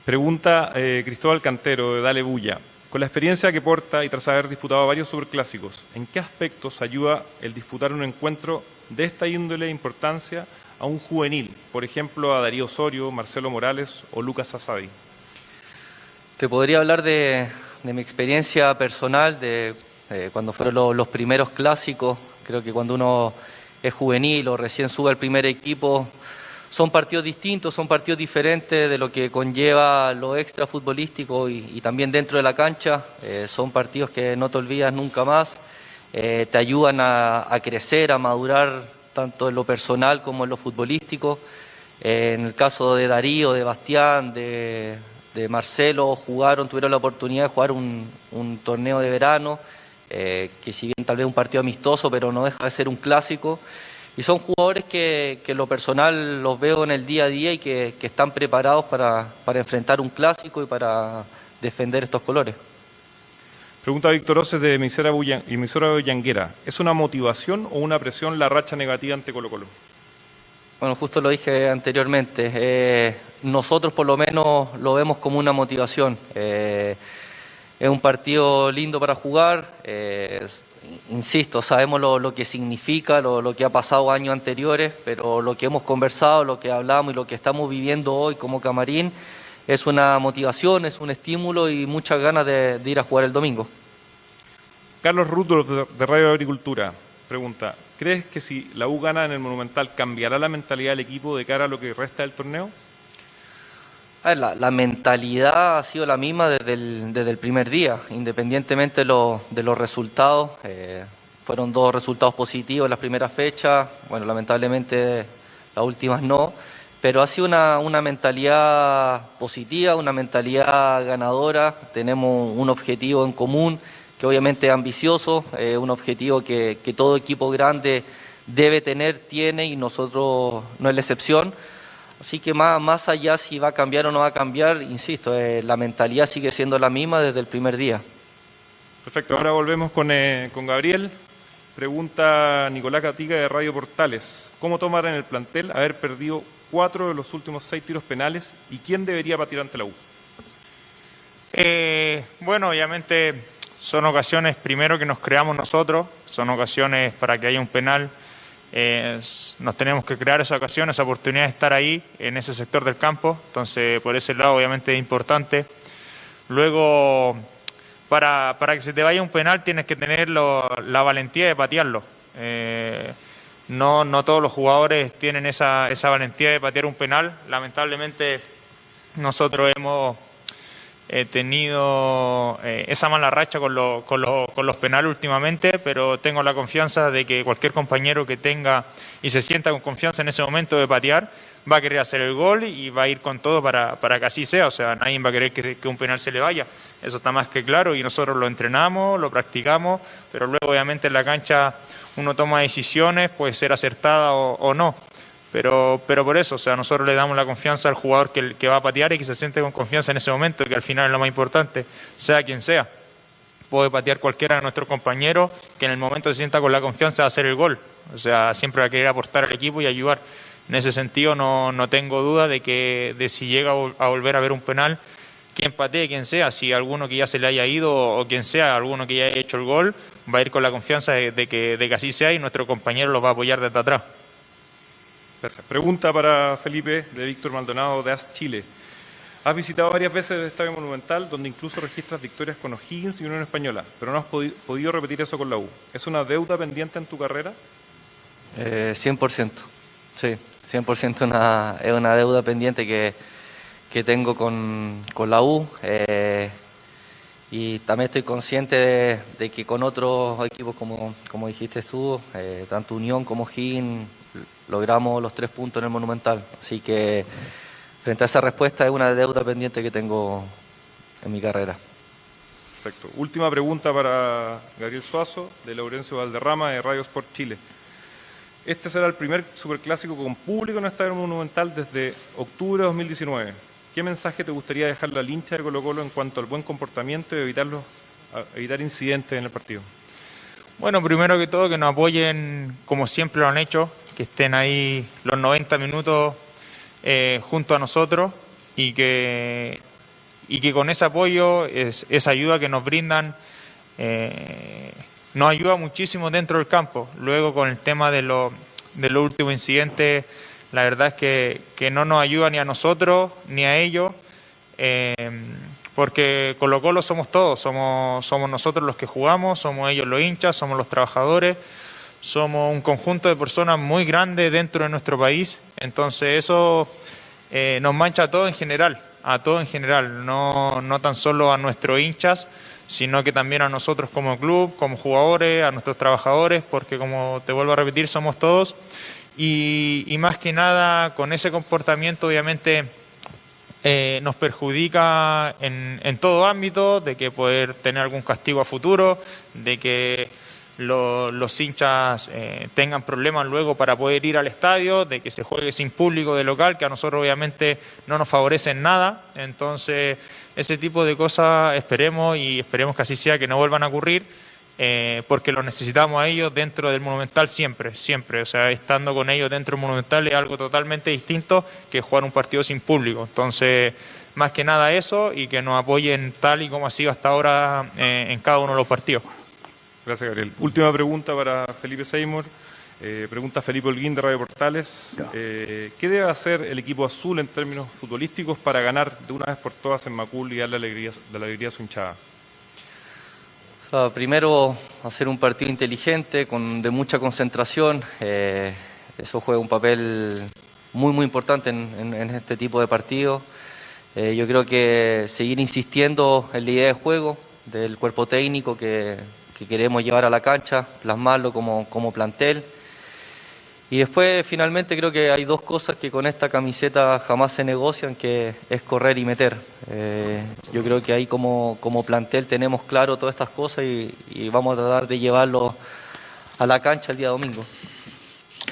Pregunta eh, Cristóbal Cantero de Dale Bulla. Con la experiencia que porta y tras haber disputado varios superclásicos, ¿en qué aspectos ayuda el disputar un encuentro de esta índole e importancia a un juvenil, por ejemplo a Darío Osorio, Marcelo Morales o Lucas Asadi? Te podría hablar de, de mi experiencia personal, de cuando fueron lo, los primeros clásicos. Creo que cuando uno es juvenil o recién sube al primer equipo, son partidos distintos, son partidos diferentes de lo que conlleva lo extra futbolístico y, también dentro de la cancha. Eh, son partidos que no te olvidas nunca más, eh, te ayudan a crecer, a madurar tanto en lo personal como en lo futbolístico. Eh, en el caso de Darío, de Bastián, de, Marcelo, jugaron, tuvieron la oportunidad de jugar un, torneo de verano, eh, que si bien tal vez un partido amistoso, pero no deja de ser un clásico. Y son jugadores que, en lo personal los veo en el día a día y que, están preparados para, para enfrentar un clásico y para defender estos colores. Pregunta Víctor Oces de emisora, Bullan, emisora. ¿Es una motivación o una presión la racha negativa ante Colo Colo? Bueno, justo lo dije anteriormente. Eh, nosotros por lo menos lo vemos como una motivación. Eh, es un partido lindo para jugar. Eh, insisto, sabemos lo, lo que significa, lo, lo, que ha pasado años anteriores, pero lo que hemos conversado, lo que hablamos y lo que estamos viviendo hoy como camarín es una motivación, es un estímulo y muchas ganas de, de ir a jugar el domingo. Carlos Rudolf de Radio Agricultura pregunta, ¿crees que si la U gana en el Monumental cambiará la mentalidad del equipo de cara a lo que resta del torneo? A ver, la, la, mentalidad ha sido la misma desde el, desde el primer día, independientemente de, lo, de los resultados. Eh, fueron dos resultados positivos en las primeras fechas, bueno, lamentablemente las últimas no, pero ha sido una, una mentalidad positiva, una mentalidad ganadora, tenemos un objetivo en común que obviamente es ambicioso, eh, un objetivo que, que, todo equipo grande debe tener, tiene y nosotros no es la excepción. Así que más, más allá si va a cambiar o no va a cambiar, insisto, eh, la mentalidad sigue siendo la misma desde el primer día. Perfecto, ahora volvemos con, eh, con Gabriel. Pregunta Nicolás Catiga de Radio Portales. ¿Cómo tomar en el plantel haber perdido cuatro de los últimos seis tiros penales y quién debería batir ante la U? Eh, bueno, obviamente son ocasiones primero que nos creamos nosotros, son ocasiones para que haya un penal. Eh, nos tenemos que crear esa ocasión, esa oportunidad de estar ahí en ese sector del campo, entonces por ese lado obviamente es importante. Luego, para, para que se te vaya un penal tienes que tener la valentía de patearlo. Eh, no, no todos los jugadores tienen esa, esa valentía de patear un penal. Lamentablemente nosotros hemos eh, tenido eh, esa mala racha con, con, con, los penales últimamente, pero tengo la confianza de que cualquier compañero que tenga y se sienta con confianza en ese momento de patear va a querer hacer el gol y va a ir con todo para, para que así sea. O sea, nadie va a querer que, que un penal se le vaya. Eso está más que claro y nosotros lo entrenamos, lo practicamos, pero luego obviamente en la cancha uno toma decisiones, puede ser acertada o, no. Pero, pero por eso, o sea, nosotros le damos la confianza al jugador que, que va a patear y que se siente con confianza en ese momento, que al final es lo más importante, sea quien sea. Puede patear cualquiera de nuestros compañeros que en el momento se sienta con la confianza de hacer el gol. O sea, siempre va a querer aportar al equipo y ayudar. En ese sentido no, no tengo duda de que de si llega a volver a ver un penal, quien patee, quien sea, si alguno que ya se le haya ido o quien sea, alguno que ya haya hecho el gol, va a ir con la confianza de, de, que, de que así sea y nuestro compañero los va a apoyar desde atrás. Perfecto. Pregunta para Felipe de Víctor Maldonado de AS Chile. Has visitado varias veces el Estadio Monumental, donde incluso registras victorias con O'Higgins y Unión Española, pero no has podi- podido repetir eso con la U. ¿Es una deuda pendiente en tu carrera? Eh, 100%, sí, 100% una, es una deuda pendiente que, que tengo con, con la U. eh, y también estoy consciente de, que con otros equipos, como, como dijiste tú, eh, tanto Unión como Higgins, logramos los tres puntos en el Monumental. Así que frente a esa respuesta es una deuda pendiente que tengo en mi carrera. Perfecto. Última pregunta para Gabriel Suazo, de Laurencio Valderrama, de Radio Sport Chile. Este será el primer superclásico con público en el Monumental desde octubre de 2019. ¿Qué mensaje te gustaría dejarle al hincha de Colo Colo en cuanto al buen comportamiento y evitarlos, a- evitar incidentes en el partido? Bueno, primero que todo que nos apoyen como siempre lo han hecho, que estén ahí los 90 minutos eh, junto a nosotros y que, y que con ese apoyo, es- esa ayuda que nos brindan, eh, nos ayuda muchísimo dentro del campo. Luego con el tema de, lo- de los últimos incidentes, la verdad es que, que no nos ayuda ni a nosotros ni a ellos. Eh, porque Colo Colo somos todos, somos, somos nosotros los que jugamos, somos ellos los hinchas, somos los trabajadores, somos un conjunto de personas muy grande dentro de nuestro país, entonces eso eh, nos mancha a todos en general, a todos en general, no, no tan solo a nuestros hinchas, sino que también a nosotros como club, como jugadores, a nuestros trabajadores, porque como te vuelvo a repetir, somos todos, y, y más que nada con ese comportamiento obviamente eh, nos perjudica en, todo ámbito, de que poder tener algún castigo a futuro, de que lo- los hinchas eh, tengan problemas luego para poder ir al estadio, de que se juegue sin público de local, que a nosotros obviamente no nos favorece en nada. Entonces, ese tipo de cosas esperemos y esperemos que así sea, que no vuelvan a ocurrir. Eh, porque los necesitamos a ellos dentro del Monumental siempre, siempre. O sea, estando con ellos dentro del Monumental es algo totalmente distinto que jugar un partido sin público. Entonces, más que nada eso y que nos apoyen tal y como ha sido hasta ahora eh, en cada uno de los partidos. Gracias, Gabriel. Última pregunta para Felipe Seymour. Eh, pregunta Felipe Holguín de Radio Portales. Eh, ¿Qué debe hacer el equipo azul en términos futbolísticos para ganar de una vez por todas en Macul y darle alegría, de la alegría a su hinchada? Sea, primero, hacer un partido inteligente, con, de mucha concentración. eh, eso juega un papel muy, muy importante en este tipo de partidos. Eh, yo creo que seguir insistiendo en la idea de juego del cuerpo técnico que, que queremos llevar a la cancha, plasmarlo como, como plantel. Y después, finalmente, creo que hay dos cosas que con esta camiseta jamás se negocian, que es correr y meter. Eh, yo creo que ahí como, como plantel tenemos claro todas estas cosas y, vamos a tratar de llevarlo a la cancha el día domingo.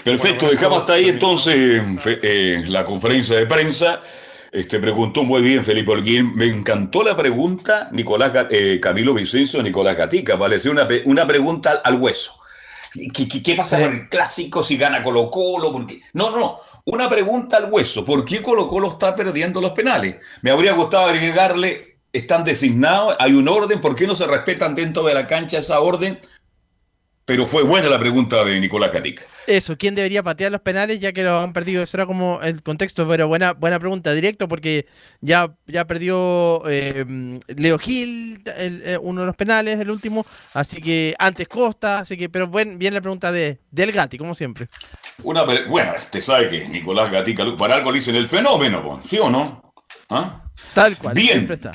Perfecto, dejamos hasta ahí entonces eh, la conferencia de prensa. Este preguntó muy bien Felipe Holguín. Me encantó la pregunta, Nicolás eh, Camilo Vicencio, Nicolás Gatica. Pareció una, una pregunta al hueso. ¿Qué, qué- qué pasa con el clásico si gana Colo Colo? No, no, no. Una pregunta al hueso. ¿Por qué Colo Colo está perdiendo los penales? Me habría gustado agregarle, están designados, hay un orden, ¿por qué no se respetan dentro de la cancha esa orden? Pero fue buena la pregunta de Nicolás Gatica. Eso, ¿quién debería patear los penales ya que lo han perdido? Eso era como el contexto, pero buena, buena pregunta, directo, porque ya, ya perdió eh, Leo Gil, el- eh, uno de los penales, el último, así que antes Costa, así que, pero buen, bien la pregunta de del Gatti, como siempre. Una, bueno, usted sabe que Nicolás Gatica, para algo le dicen el fenómeno, ¿sí o no? ¿Ah? Tal cual, Bien. está.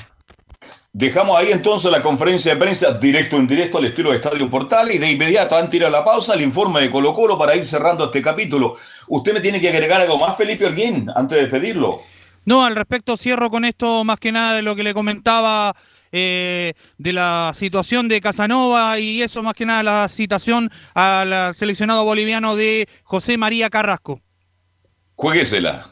Dejamos ahí entonces la conferencia de prensa directo en directo al estilo de Estadio Portal y de inmediato, antes de ir a la pausa, el informe de Colo Colo para ir cerrando este capítulo. Usted me tiene que agregar algo más, Felipe Orguín, antes de despedirlo. No, al respecto cierro con esto más que nada de lo que le comentaba eh, de la situación de Casanova y eso más que nada la citación al seleccionado boliviano de José María Carrasco. Jueguesela.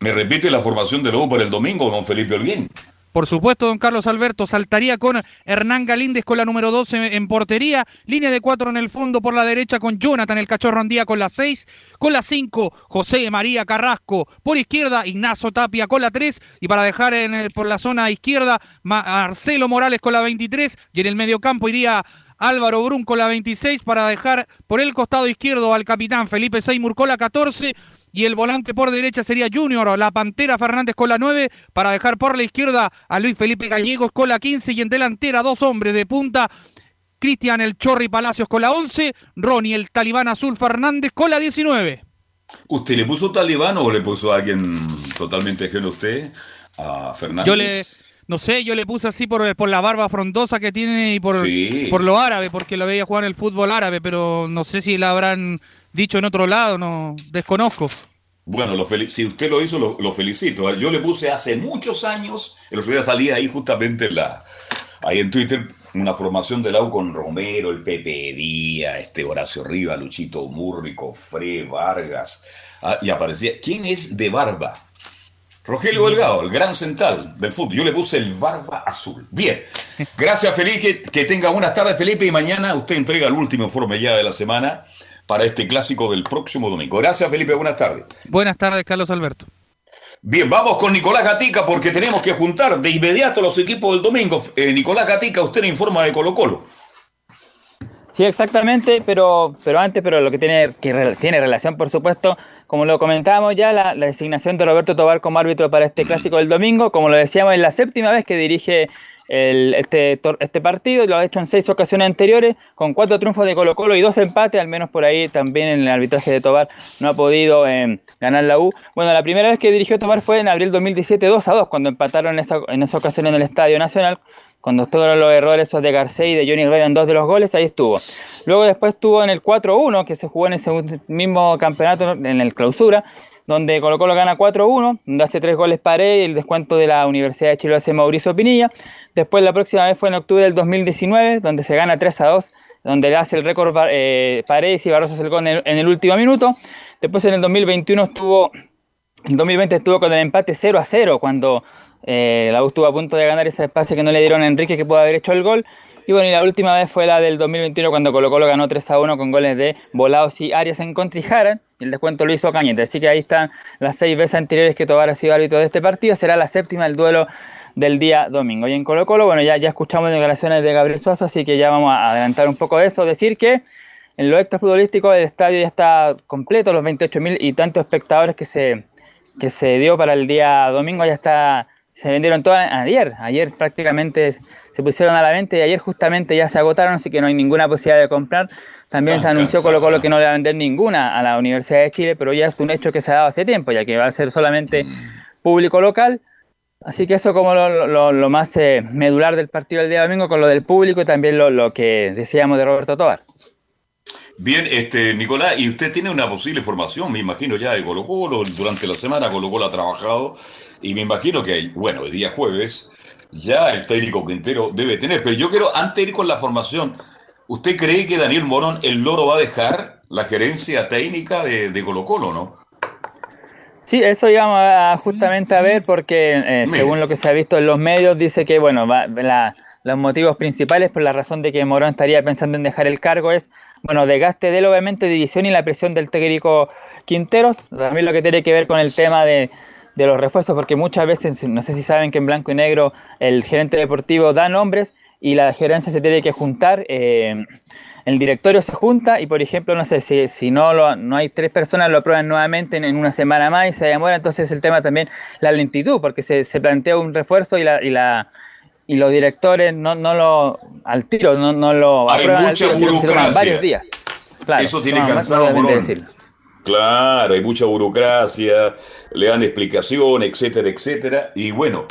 ¿Me repite la formación de Lobo para el domingo, don Felipe Orguín? Por supuesto, don Carlos Alberto saltaría con Hernán Galíndez con la número 12 en portería, línea de cuatro en el fondo por la derecha con Jonathan el Cachorro Andía con la 6, con la 5 José María Carrasco, por izquierda Ignacio Tapia con la 3 y para dejar en el- por la zona izquierda Ma- Marcelo Morales con la 23 y en el mediocampo iría Álvaro Brun con la 26 para dejar por el costado izquierdo al capitán Felipe Seymour con la 14 y el volante por derecha sería Junior, la Pantera Fernández con la 9, para dejar por la izquierda a Luis Felipe Gallegos con la 15 y en delantera dos hombres de punta. Cristian el Chorri Palacios con la 11, Ronnie el Talibán Azul Fernández con la 19. ¿Usted le puso talibán o le puso a alguien totalmente ajeno a usted? A Fernández. Yo le, no sé, yo le puse así por, por la barba frondosa que tiene y por, por lo árabe, porque lo veía jugar en el fútbol árabe, pero no sé si la habrán dicho en otro lado, no desconozco. Bueno, lo si usted lo hizo, lo, felicito. Yo le puse hace muchos años, el otro día salía ahí justamente la, ahí en Twitter una formación del AU con Romero, el Pepe Díaz, este Horacio Riva, Luchito Múrrico, Fre, Vargas, ah, y aparecía, ¿quién es de barba? Rogelio Delgado, el gran central del fútbol. Yo le puse el barba azul. Bien. Gracias, Felipe. Que, tenga buenas tardes, Felipe. Y mañana usted entrega el último informe ya de la semana para este clásico del próximo domingo. Gracias, Felipe. Buenas tardes. Buenas tardes, Carlos Alberto. Bien, vamos con Nicolás Gatica porque tenemos que juntar de inmediato los equipos del domingo. Eh, Nicolás Gatica, usted le informa de Colo Colo. Sí, exactamente, pero, pero antes, pero lo que tiene, que tiene relación, por supuesto, como lo comentábamos ya, la, designación de Roberto Tobar como árbitro para este clásico del domingo, como lo decíamos, es la séptima vez que dirige este, este partido, lo ha hecho en seis ocasiones anteriores, con cuatro triunfos de Colo Colo y dos empates, al menos por ahí también en el arbitraje de Tobar no ha podido eh, ganar la U. Bueno, la primera vez que dirigió Tobar fue en abril 2017 2 a 2, cuando empataron en esa, en esa ocasión en el Estadio Nacional, cuando estuvieron los errores de Garcés y de Johnny Herrera en dos de los goles, ahí estuvo. Luego después estuvo en el 4-1, que se jugó en ese mismo campeonato, en el clausura, donde Colo Colo gana 4-1, donde hace tres goles Paredes y el descuento de la Universidad de Chile hace Mauricio Pinilla. Después la próxima vez fue en octubre del 2019, donde se gana 3-2, donde le hace el récord eh, Paredes y Barroso el gol en el, último minuto. Después en el 2021 estuvo, el 2020 estuvo con el empate 0-0, cuando eh, la U estuvo a punto de ganar ese espacio que no le dieron a Enrique que pudo haber hecho el gol. Y bueno, y la última vez fue la del 2021 cuando Colo Colo ganó 3 a 1 con goles de Volados y Arias en contra y Y el descuento lo hizo Cañete. Así que ahí están las seis veces anteriores que Tobar ha sido árbitro de este partido. Será la séptima el duelo del día domingo. Y en Colo Colo, bueno, ya, ya escuchamos declaraciones de Gabriel Sosa, así que ya vamos a adelantar un poco eso. Decir que en lo extrafutbolístico el estadio ya está completo, los 28.000 y tantos espectadores que se, que se dio para el día domingo ya está se vendieron todas ayer. Ayer prácticamente se pusieron a la venta y ayer justamente ya se agotaron, así que no hay ninguna posibilidad de comprar. También se anunció Colo Colo que no le va a vender ninguna a la Universidad de Chile, pero ya es un hecho que se ha dado hace tiempo, ya que va a ser solamente público local. Así que eso como lo, más eh, medular del partido del día domingo con lo del público y también lo, que decíamos de Roberto Tobar. Bien, este, Nicolás, y usted tiene una posible formación, me imagino ya de Colo Colo, durante la semana Colo Colo ha trabajado y me imagino que, bueno, el día jueves ya el técnico Quintero debe tener. Pero yo quiero, antes de ir con la formación, ¿usted cree que Daniel Morón, el loro, va a dejar la gerencia técnica de, de Colo Colo, no? Sí, eso íbamos justamente a ver porque eh, según lo que se ha visto en los medios dice que bueno, los motivos principales por la razón de que Morón estaría pensando en dejar el cargo es bueno, desgaste de él obviamente división y la presión del técnico Quintero, también lo que tiene que ver con el tema de, de los refuerzos, porque muchas veces, no sé si saben que en blanco y negro el gerente deportivo da nombres y la gerencia se tiene que juntar. Eh, el directorio se junta y, por ejemplo, no sé, si, si no, lo, no hay tres personas, lo aprueban nuevamente en, una semana más y se demora. Entonces, el tema también, la lentitud, porque se, se plantea un refuerzo y la, y la y los directores no, no lo al tiro, no, no lo hay aprueban mucha burocracia. varios días. Claro, Eso tiene cansado, Claro, hay mucha burocracia, le dan explicación, etcétera, etcétera. Y bueno,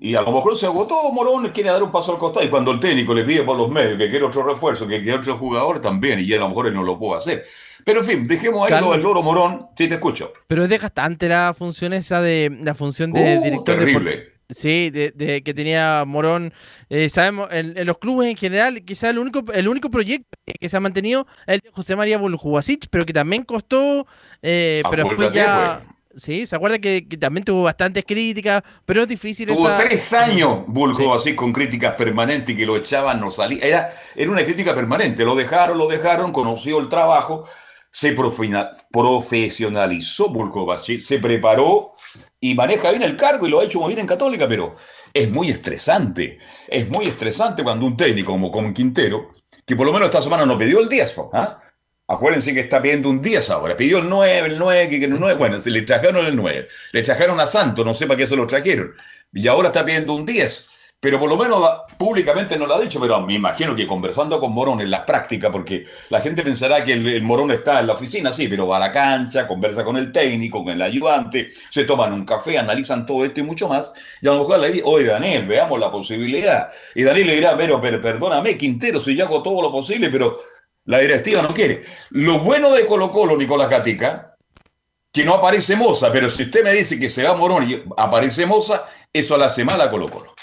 y a lo mejor se agotó, Morón quiere dar un paso al costado. Y cuando el técnico le pide por los medios que quiere otro refuerzo, que quiere otro jugador, también, y a lo mejor él no lo puede hacer. Pero en fin, dejemos ahí lo del loro Morón, sí te escucho. Pero es desgastante la función esa de la función de uh, director terrible. Sí, de, que tenía Morón. Eh, sabemos, en, los clubes en general, quizás el único, el único proyecto que se ha mantenido es el de José María Buljubasic, pero que también costó. Eh, pero después ya. Sí, se acuerda que, también tuvo bastantes críticas, pero es difícil. Tuvo tres años Buljubasic con críticas permanentes y que lo echaban, no salía. Era, era una crítica permanente. Lo dejaron, lo dejaron, conoció el trabajo, se profesionalizó Buljubasic, se preparó y maneja bien el cargo y lo ha hecho muy bien en Católica, pero es muy estresante. Es muy estresante cuando un técnico como, como Quintero, que por lo menos esta semana no pidió el 10, ¿ah? Acuérdense que está pidiendo un 10 ahora. Pidió el 9, el 9, que el 9. Bueno, se le trajeron el 9. Le trajeron a Santo, no sé para qué se lo trajeron. Y ahora está pidiendo un 10. Pero por lo menos públicamente no lo ha dicho, pero me imagino que conversando con Morón en las prácticas, porque la gente pensará que el, Morón está en la oficina, sí, pero va a la cancha, conversa con el técnico, con el ayudante, se toman un café, analizan todo esto y mucho más, y a lo mejor le dice, oye Daniel, veamos la posibilidad. Y Daniel le dirá, pero, pero perdóname, Quintero, si yo hago todo lo posible, pero la directiva no quiere. Lo bueno de Colo Colo, Nicolás Gatica, que no aparece Moza, pero si usted me dice que se va Morón y aparece Moza, eso la hace mal a Colo Colo.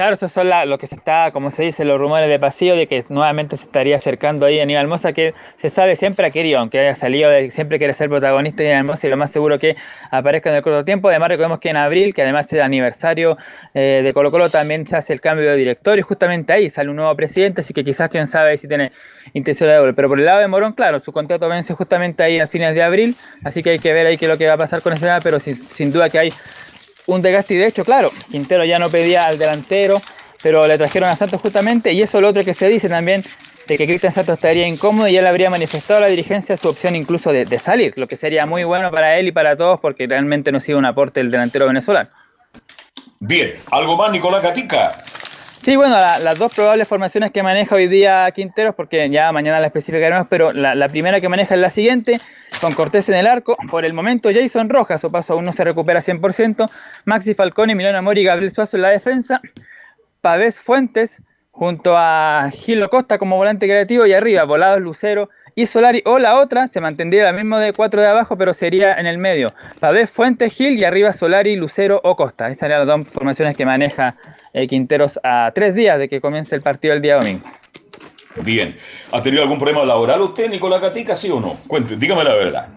Claro, esos son lo que se está, como se dice, los rumores de pasillo de que nuevamente se estaría acercando ahí a Aníbal Mosa, que se sabe siempre ha querido, aunque haya salido, siempre quiere ser protagonista de Aníbal Mosa y lo más seguro que aparezca en el corto tiempo. Además, recordemos que en abril, que además es el aniversario eh, de Colo Colo, también se hace el cambio de director y justamente ahí sale un nuevo presidente, así que quizás quién sabe si tiene intención de volver. Pero por el lado de Morón, claro, su contrato vence justamente ahí a fines de abril, así que hay que ver ahí qué es lo que va a pasar con ese tema, pero sin duda que hay un desgaste y de hecho, claro, Quintero ya no pedía al delantero, pero le trajeron a Santos justamente y eso es lo otro que se dice también de que Cristian Santos estaría incómodo y él habría manifestado a la dirigencia su opción incluso de, salir, lo que sería muy bueno para él y para todos porque realmente no ha sido un aporte el delantero venezolano. Bien, ¿algo más Nicolás Gatica? Sí, bueno, las dos probables formaciones que maneja hoy día Quinteros, porque ya mañana la especificaremos, pero la, primera que maneja es la siguiente, con Cortés en el arco. Por el momento, Jason Rojas, su paso aún no se recupera 100%. Maxi Falcone, Milano Amor y Gabriel Suazo en la defensa. Pavés Fuentes, junto a Gilo Costa como volante creativo, y arriba, Volados Lucero y Solari. O la otra, se mantendría la misma de cuatro de abajo, pero sería en el medio. Pavés Fuentes, Gil y arriba Solari, Lucero o Costa. Esas serían las dos formaciones que maneja eh, Quinteros a tres días de que comience el partido el día domingo. Bien. ¿Ha tenido algún problema laboral usted, Nicolás Catica, sí o no? Cuente, dígame la verdad.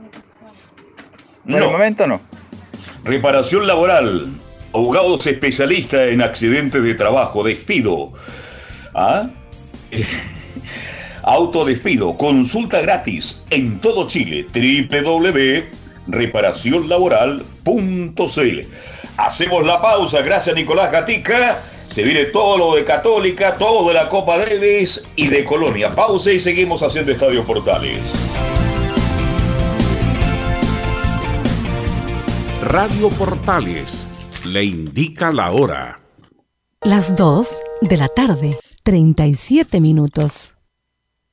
No. el momento no. Reparación laboral. Abogados especialistas en accidentes de trabajo, despido. ¿Ah? Autodespido, consulta gratis en todo Chile, www.reparacionlaboral.cl. Hacemos la pausa, gracias Nicolás Gatica. Se viene todo lo de Católica, todo de la Copa Davis y de Colonia. Pausa y seguimos haciendo Estadio Portales. Radio Portales le indica la hora. Las 2 de la tarde, 37 minutos.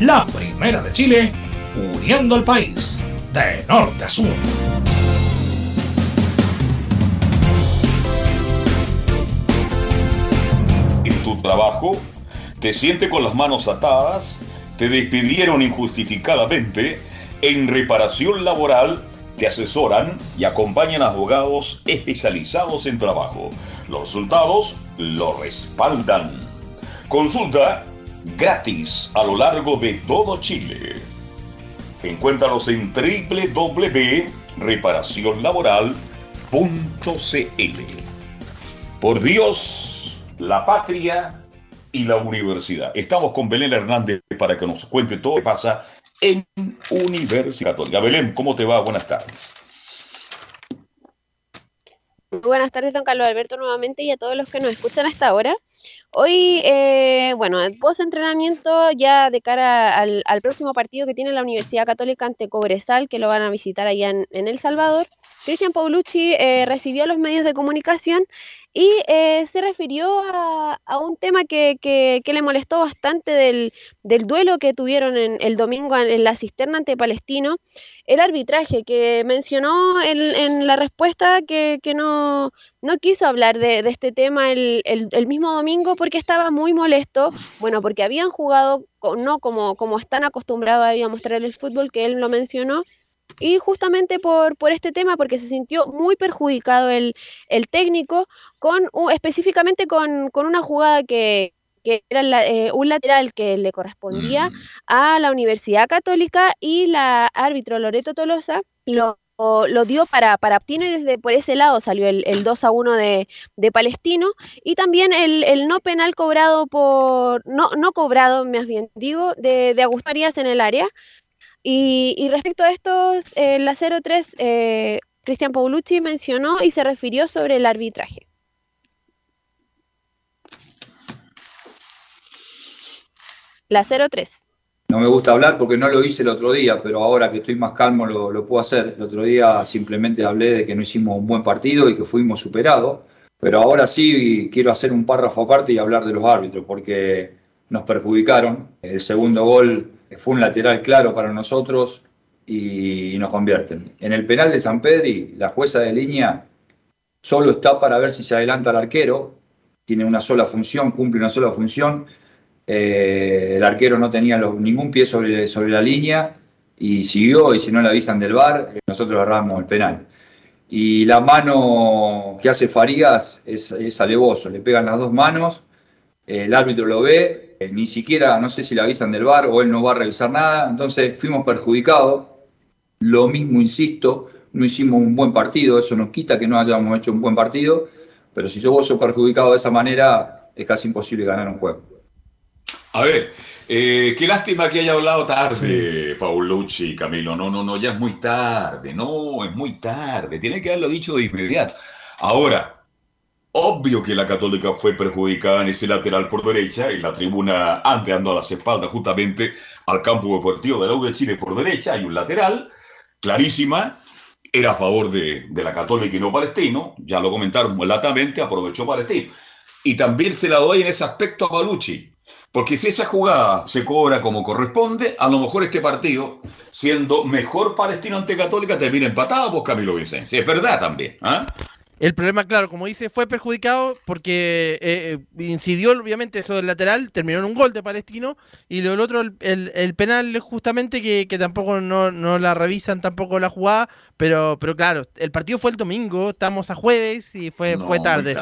La primera de Chile, uniendo al país de norte a sur. trabajo, te siente con las manos atadas, te despidieron injustificadamente, en reparación laboral Te asesoran y acompañan a abogados especializados en trabajo. Los resultados lo respaldan. Consulta gratis a lo largo de todo Chile. Encuéntralos en www.reparacionlaboral.cl. Por Dios, la patria y la universidad. Estamos con Belén Hernández para que nos cuente todo lo que pasa en Universidad. Belén, ¿cómo te va? Buenas tardes. Buenas tardes, don Carlos Alberto, nuevamente y a todos los que nos escuchan hasta ahora. Hoy, eh, bueno, post entrenamiento ya de cara al, próximo partido que tiene la Universidad Católica ante Cobresal, que lo van a visitar allá en, El Salvador, Cristian Paulucci eh, recibió a los medios de comunicación y eh, se refirió a, un tema que, que, le molestó bastante del, del, duelo que tuvieron en, el domingo en, la cisterna ante Palestino, el arbitraje, que mencionó en, en la respuesta que, que no, no, quiso hablar de, de este tema el, el, el, mismo domingo porque estaba muy molesto, bueno, porque habían jugado no como, como están acostumbrados a mostrar el fútbol, que él lo mencionó, y justamente por, por este tema, porque se sintió muy perjudicado el, el técnico, con específicamente con, una jugada que, era eh, un lateral que le correspondía a la Universidad Católica y la árbitro Loreto Tolosa lo, lo dio para, para Aptino y desde por ese lado salió el, el 2 a 1 de, de Palestino. Y también el, el, no penal cobrado por, no, no cobrado más bien digo, de, de Agustín Arias en el área, y, respecto a esto, eh, la 03, eh, Cristian Paulucci mencionó y se refirió sobre el arbitraje. La 03. No me gusta hablar porque no lo hice el otro día, pero ahora que estoy más calmo lo, lo, puedo hacer. El otro día simplemente hablé de que no hicimos un buen partido y que fuimos superados, pero ahora sí quiero hacer un párrafo aparte y hablar de los árbitros, porque nos perjudicaron. El segundo gol fue un lateral claro para nosotros y nos convierten. En el penal de San Pedri, la jueza de línea solo está para ver si se adelanta el arquero, tiene una sola función, cumple una sola función. Eh, el arquero no tenía ningún pie sobre, la línea y siguió, y si no le avisan del bar, eh, nosotros agarramos el penal. Y la mano que hace Farías es, alevoso, le pegan las dos manos, el árbitro lo ve, eh, ni siquiera, no sé si le avisan del bar o él no va a revisar nada, entonces fuimos perjudicados. Lo mismo, insisto, no hicimos un buen partido, eso nos quita que no hayamos hecho un buen partido, pero si yo vos sos perjudicado de esa manera, es casi imposible ganar un juego. A ver, eh, qué lástima que haya hablado tarde, Paulucci, Camilo. No, no, no, ya es muy tarde. No, es muy tarde. Tiene que haberlo dicho de inmediato. Ahora, Obvio que la Católica fue perjudicada en ese lateral por derecha, y la tribuna antes andó a las espaldas justamente al campo deportivo de la U de Chile por derecha, hay un lateral, clarísima, era a favor de, la Católica y no Palestino, ya lo comentaron latamente, aprovechó Palestino. Y también se la doy en ese aspecto a Balucci, porque si esa jugada se cobra como corresponde, a lo mejor este partido, siendo mejor Palestino ante Católica, termina empatado, por pues, Camilo Vicencio. Es verdad también. ¿ah? El problema, claro, como dice, fue perjudicado porque eh, eh, incidió, obviamente, eso del lateral, terminó en un gol de Palestino, y lo otro, el, el, penal, justamente, que, tampoco no, la revisan tampoco la jugada, pero, pero claro, el partido fue el domingo, estamos a jueves y fue, fue tarde.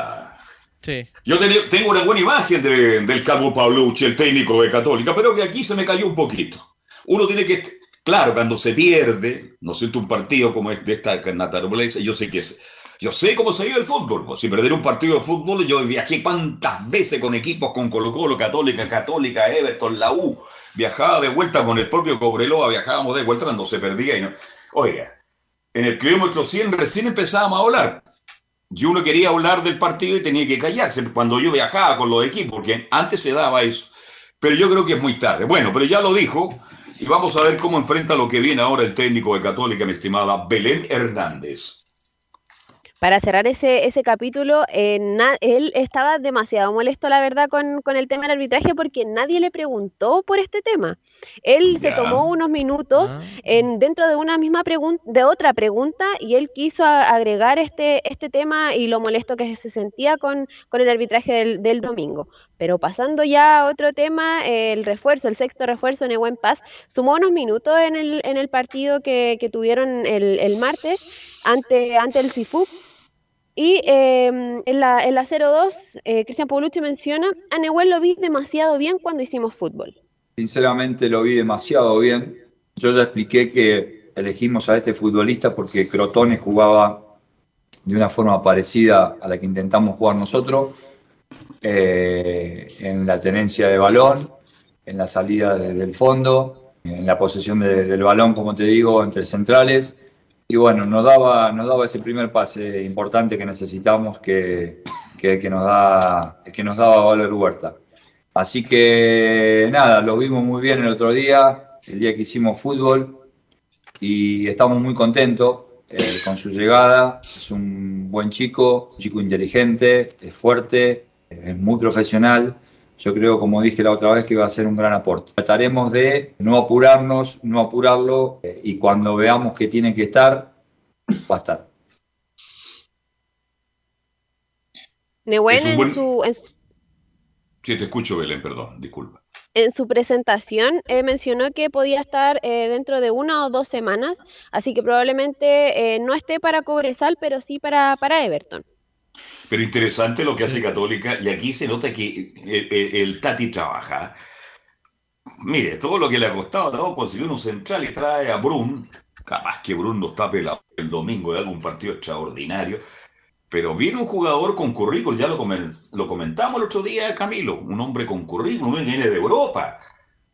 Sí. Yo tengo una buena imagen del Calvo Paulucci, el técnico de Católica, pero que aquí se me cayó un poquito. Uno tiene que, claro, cuando se pierde, no siento un partido como este de esta naturaleza, yo sé que es yo sé cómo se vive el fútbol. Pues, si perder un partido de fútbol, yo viajé cuántas veces con equipos con Colo Colo, Católica, Católica, Everton, la U. Viajaba de vuelta con el propio Cobreloa, viajábamos de vuelta cuando se perdía. Y no... Oiga, en el kilómetro 100 recién empezábamos a hablar. Y uno quería hablar del partido y tenía que callarse cuando yo viajaba con los equipos, porque antes se daba eso. Pero yo creo que es muy tarde. Bueno, pero ya lo dijo. Y vamos a ver cómo enfrenta lo que viene ahora el técnico de Católica, mi estimada Belén Hernández para cerrar ese, ese capítulo, eh, él estaba demasiado molesto, la verdad, con, con, el tema del arbitraje porque nadie le preguntó por este tema. Él se tomó unos minutos ah. en, dentro de una misma pregunta, de otra pregunta, y él quiso agregar este, este tema y lo molesto que se sentía con, con el arbitraje del, del domingo. Pero pasando ya a otro tema, el refuerzo, el sexto refuerzo, Nehuen Paz, sumó unos minutos en el, en el partido que, que tuvieron el, el, martes ante, ante el Cifú. Y eh, en la, en la 02, eh, Cristian Paulucci menciona, a Nehuen lo vi demasiado bien cuando hicimos fútbol. Sinceramente lo vi demasiado bien. Yo ya expliqué que elegimos a este futbolista porque Crotone jugaba de una forma parecida a la que intentamos jugar nosotros eh, en la tenencia de balón, en la salida del fondo, en la posesión del balón, como te digo, entre centrales. Y bueno, nos daba, nos daba ese primer pase importante que necesitamos que, que, nos, da, que nos daba Valor Huerta. Así que nada, lo vimos muy bien el otro día, el día que hicimos fútbol, y estamos muy contentos eh, con su llegada. Es un buen chico, un chico inteligente, es fuerte, es muy profesional. Yo creo, como dije la otra vez, que va a ser un gran aporte. Trataremos de no apurarnos, no apurarlo eh, y cuando veamos que tiene que estar, va a estar. Nehuen en, su, en, Sí, te escucho, Belén, perdón, disculpa. En su presentación eh, mencionó que podía estar eh, dentro de una o dos semanas, así que probablemente eh, no esté para Cobresal, pero sí para, para Everton. Pero interesante lo que hace Católica, y aquí se nota que el, Tati trabaja. Mire, todo lo que le ha costado, ¿no? Consiguió un central y trae a Brun. Capaz que Brun nos tape el domingo de algún partido extraordinario. Pero viene un jugador con currículum, ya lo, lo comentamos el otro día, Camilo, un hombre con currículum, viene de Europa.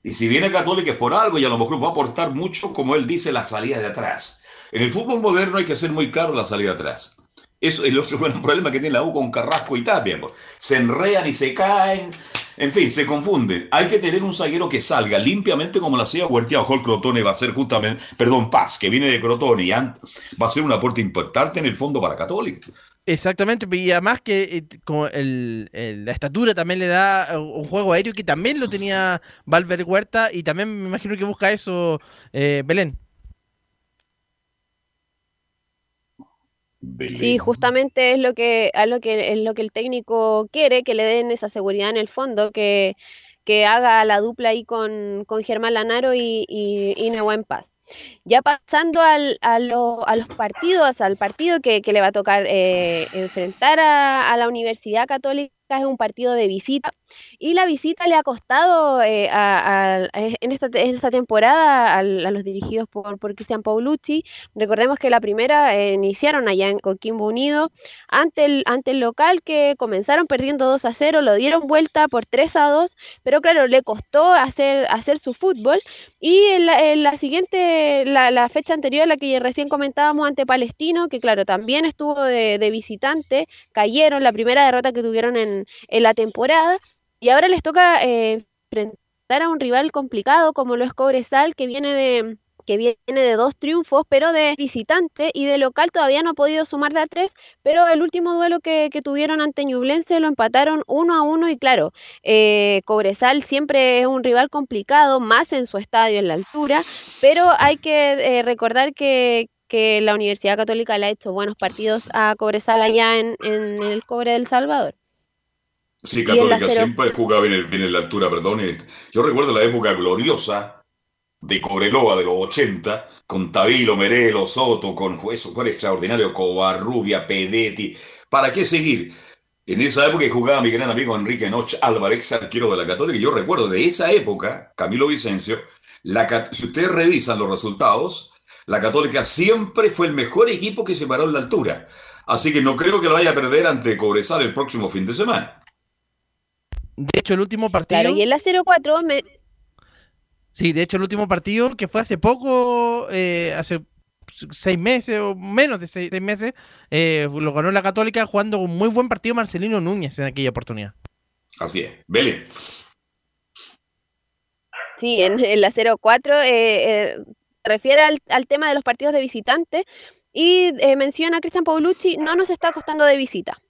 Y si viene Católica es por algo y a lo mejor va a aportar mucho, como él dice, la salida de atrás. En el fútbol moderno hay que ser muy claro la salida de atrás. Eso es el otro gran problema que tiene la U con Carrasco y Tapia. Pues. Se enrean y se caen. En fin, se confunden. Hay que tener un zaguero que salga limpiamente como lo hacía Huertia o Crotone. Va a ser justamente, perdón, Paz, que viene de Crotone y va a ser un aporte importante en el fondo para Católica. Exactamente, y además que eh, la estatura también le da un juego aéreo que también lo tenía Valver Huerta y también me imagino que busca eso eh, Belén. Sí, justamente es lo que, es lo que es lo que el técnico quiere, que le den esa seguridad en el fondo, que, que haga la dupla ahí con, con Germán Lanaro y, y, y Paz. Ya pasando al, a, a, los partidos, al partido que, que le va a tocar eh, enfrentar a, a, la Universidad Católica es un partido de visita y la visita le ha costado eh, en, esta, en, esta, temporada a, los dirigidos por, por Cristian Paulucci. Recordemos que la primera eh, iniciaron allá en Coquimbo Unido ante el, ante el local que comenzaron perdiendo 2 a 0, lo dieron vuelta por 3 a 2, pero claro, le costó hacer, hacer su fútbol y en la, siguiente, la, fecha anterior, la que recién comentábamos ante Palestino, que claro, también estuvo de, de visitante, cayeron la primera derrota que tuvieron en en, la temporada. Y ahora les toca eh, enfrentar a un rival complicado como lo es Cobresal, que viene de que viene de dos triunfos, pero de visitante y de local todavía no ha podido sumar de a tres, pero el último duelo que, tuvieron ante Ñublense lo empataron uno a uno y claro, eh, Cobresal siempre es un rival complicado, más en su estadio en la altura, pero hay que eh, recordar que, que la Universidad Católica le ha hecho buenos partidos a Cobresal allá en, en el Cobre del Salvador. Sí, Católica siempre jugaba bien, bien en la altura, perdón. Yo recuerdo la época gloriosa de Cobreloa de los 80, con Tabilo, Merelo, Soto, con eso fue extraordinario, Covarrubia, Pedetti. ¿Para qué seguir? En esa época jugaba mi gran amigo Enrique Noche Álvarez, arquero de la Católica, y yo recuerdo de esa época, Camilo Vicencio, la, si ustedes revisan los resultados, la Católica siempre fue el mejor equipo que se paró en la altura. Así que no creo que lo vaya a perder ante Cobresal el próximo fin de semana. De hecho, el último partido. Claro, y el A04 me. Sí, de hecho, el último partido que fue hace poco, eh, hace seis meses o menos de seis, meses, eh, lo ganó la Católica jugando un muy buen partido Marcelino Núñez en aquella oportunidad. Así es. Bele. Sí, en el A04 eh, refiere al, al, tema de los partidos de visitante y menciona a Cristian Paulucci, no nos está costando de visita.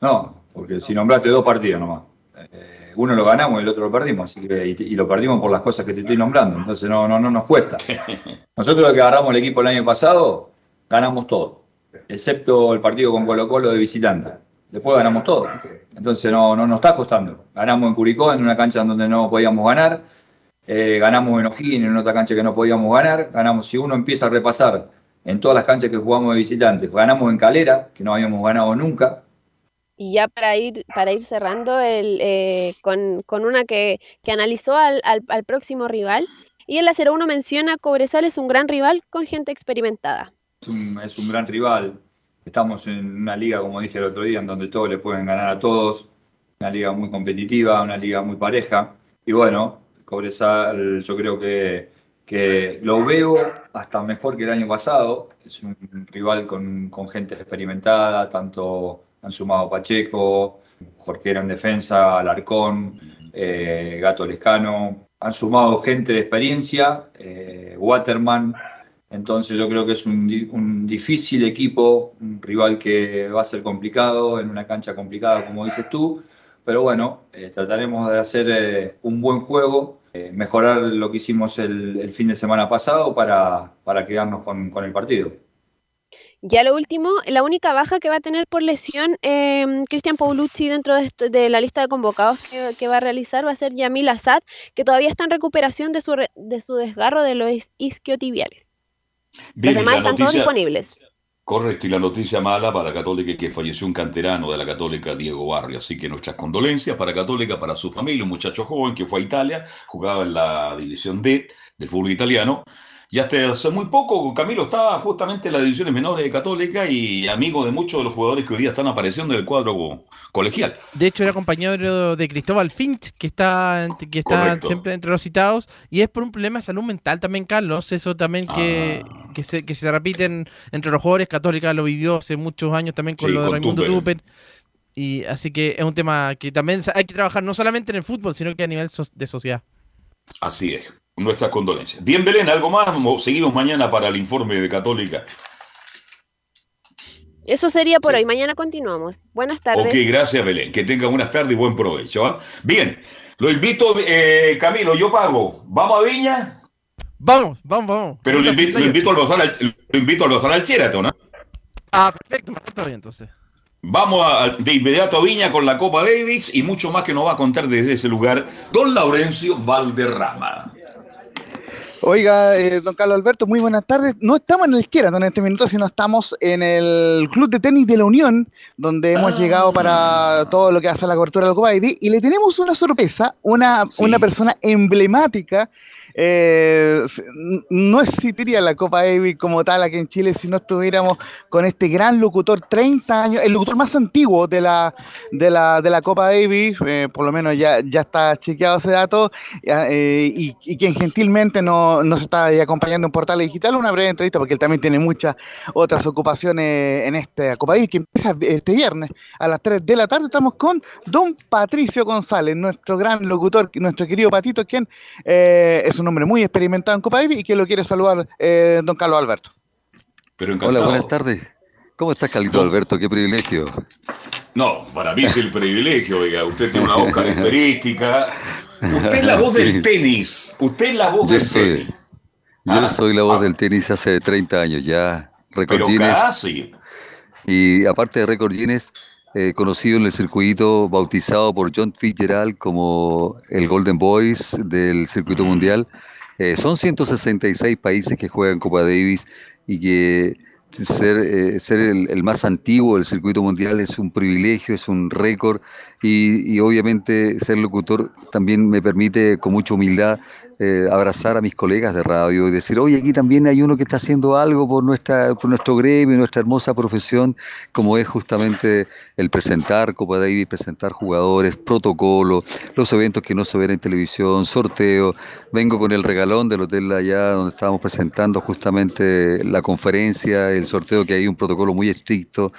No, porque si nombraste dos partidos nomás. Eh, uno lo ganamos y el otro lo perdimos, así que, y, lo perdimos por las cosas que te estoy nombrando, entonces no, no, no nos cuesta. Nosotros lo que agarramos el equipo el año pasado, ganamos todo, excepto el partido con Colo Colo de visitante. después ganamos todo. Entonces no, no nos está costando. Ganamos en Curicó, en una cancha donde no podíamos ganar, eh, ganamos en O'Higgins, en otra cancha que no podíamos ganar, ganamos, si uno empieza a repasar en todas las canchas que jugamos de visitantes, ganamos en Calera, que no habíamos ganado nunca, Y ya para ir, para ir cerrando el, eh, con, con una que, que analizó al, al, próximo rival. Y en la 01 menciona Cobresal es un gran rival con gente experimentada. es un, es un gran rival. Estamos en una liga, como dije el otro día, en donde todos le pueden ganar a todos. Una liga muy competitiva, una liga muy pareja. Y bueno, Cobresal yo creo que, que lo veo hasta mejor que el año pasado. Es un rival con, con gente experimentada, tanto han sumado Pacheco, Jorquera en defensa, Alarcón, eh, Gato Lescano. Han sumado gente de experiencia, eh, Waterman. Entonces yo creo que es un, un difícil equipo, un rival que va a ser complicado, en una cancha complicada, como dices tú. Pero bueno, eh, trataremos de hacer eh, un buen juego, mejorar lo que hicimos el, el fin de semana pasado para, para quedarnos con, con el partido. Ya lo último, la única baja que va a tener por lesión eh, Cristian Paulucci dentro de, este- de la lista de convocados que, que va a realizar va a ser Yamil Assad, que todavía está en recuperación de su, re- de su desgarro de los is- isquiotibiales. Los Bien, y demás la están todos disponibles. correcto, y la noticia mala para Católica es que falleció un canterano de la Católica, Diego Barrio. Así que nuestras condolencias para Católica, para su familia, un muchacho joven que fue a Italia, jugaba en la división D del fútbol italiano. Y hasta hace muy poco, Camilo estaba justamente en las divisiones menores de Católica y amigo de muchos de los jugadores que hoy día están apareciendo en el cuadro co- colegial. De hecho, era compañero de Cristóbal Finch, que está, que está Correcto. siempre entre los citados, y es por un problema de salud mental también, Carlos. Eso también que, Ah. que, se, que se repiten entre los jugadores. Católica lo vivió hace muchos años también con Sí, lo de con Raimundo. Tupper. Y así que es un tema que también hay que trabajar no solamente en el fútbol, sino que a nivel so- de sociedad. Así es, nuestras condolencias. Bien, Belén, ¿algo más? Seguimos mañana para el informe de Católica. Eso sería por hoy. Mañana continuamos. Buenas tardes. Ok, gracias Belén. Que tenga buenas tardes y buen provecho. ¿ah? Bien, lo invito, eh, Camilo, yo pago. ¿Vamos a Viña? Vamos, vamos, vamos. Pero lo invito, lo invito al, lo invito al Sheraton, ¿no? Ah, perfecto, está bien entonces. Vamos a- de inmediato a Viña con la Copa Davis y mucho más que nos va a contar desde ese lugar don Laurencio Valderrama. Oiga, eh, don Carlos Alberto, muy buenas tardes. No estamos en el Sheraton en este minuto, sino estamos en el Club de Tenis de la Unión, donde hemos llegado para todo lo que hace la cobertura de la Copa Davis, y le tenemos una sorpresa, una, una persona emblemática. Eh, no existiría la Copa Davis como tal aquí en Chile si no estuviéramos con este gran locutor, 30 años, el locutor más antiguo de la, de la, de la Copa Davis, eh, por lo menos ya, ya está chequeado ese dato, eh, y, quien gentilmente no- nos está acompañando en Portal Digital, una breve entrevista, porque él también tiene muchas otras ocupaciones en esta Copa Davis, que empieza este viernes a las 3 de la tarde. Estamos con don Patricio González, nuestro gran locutor, nuestro querido Patito, quien es un hombre muy experimentado en Copa Davis y que lo quiere saludar eh, don Carlos Alberto. Pero Hola, buenas tardes. ¿Cómo estás, Carlito Alberto? Qué privilegio. No, para mí es el privilegio, oiga. Usted tiene una voz característica. Usted es la voz del tenis. Usted es la voz Yo del soy, tenis. yo soy la voz del tenis hace 30 años ya. Record Pero Guinness. casi. Y aparte de Record Guinness, eh, conocido en el circuito, bautizado por John Fitzgerald como el Golden Boys del circuito mundial. Eh, son 166 países que juegan Copa Davis y que ser, eh, ser el, el más antiguo del circuito mundial es un privilegio, es un récord y, y obviamente ser locutor también me permite con mucha humildad eh, abrazar a mis colegas de radio y decir, oye, aquí también hay uno que está haciendo algo por, nuestra, por nuestro gremio, nuestra hermosa profesión, como es justamente el presentar Copa Davis, presentar jugadores, protocolo, los eventos que no se ven en televisión, sorteo. Vengo con el regalón del hotel allá donde estábamos presentando justamente la conferencia, el sorteo, que hay un protocolo muy estricto.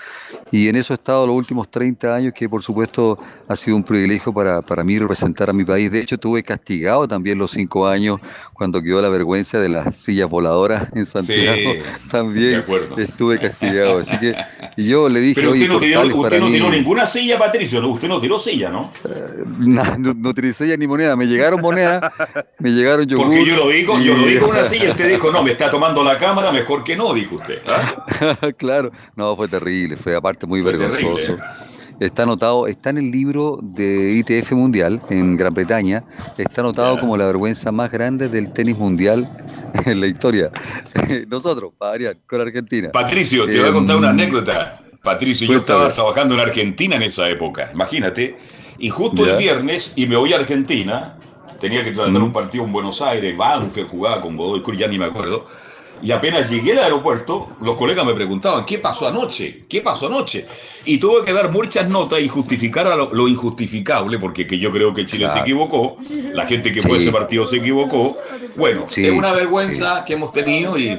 Y en eso he estado los últimos 30 años, que por supuesto ha sido un privilegio para, para mí representar a mi país. De hecho, tuve castigado también los cinco años cuando quedó la vergüenza de las sillas voladoras en Santiago. Sí, también estuve castigado. Así que y yo le dije, Pero usted no, tiró, usted no ninguna silla, Patricio. ¿no? Usted no tiró silla, ¿no? Na- no, no utilicé ya ni moneda, me llegaron monedas, me llegaron yogur. Porque yo lo vi con, yo lo vi con una silla. Usted dijo, no, me está tomando la cámara, mejor que no, dijo usted. ¿ah? claro, no, fue terrible, fue aparte muy Fue vergonzoso. terrible. Está anotado, está en el libro de ITF Mundial en Gran Bretaña, está anotado como la vergüenza más grande del tenis mundial en la historia. Nosotros, para con Argentina. Patricio, te voy a contar Em, una anécdota. Patricio, yo estaba trabajando en Argentina en esa época, imagínate. Y justo Ya. el viernes, y me voy a Argentina, tenía que tratar un partido en Buenos Aires, Banfield jugaba con Godoy Cruz, ya ni me acuerdo. Y apenas llegué al aeropuerto, los colegas me preguntaban, ¿qué pasó anoche? ¿Qué pasó anoche? Y tuve que dar muchas notas y justificar a lo, lo injustificable, porque que yo creo que Chile se Claro. equivocó, la gente que fue a Sí. ese partido se equivocó. Bueno, Sí, es una vergüenza que hemos tenido y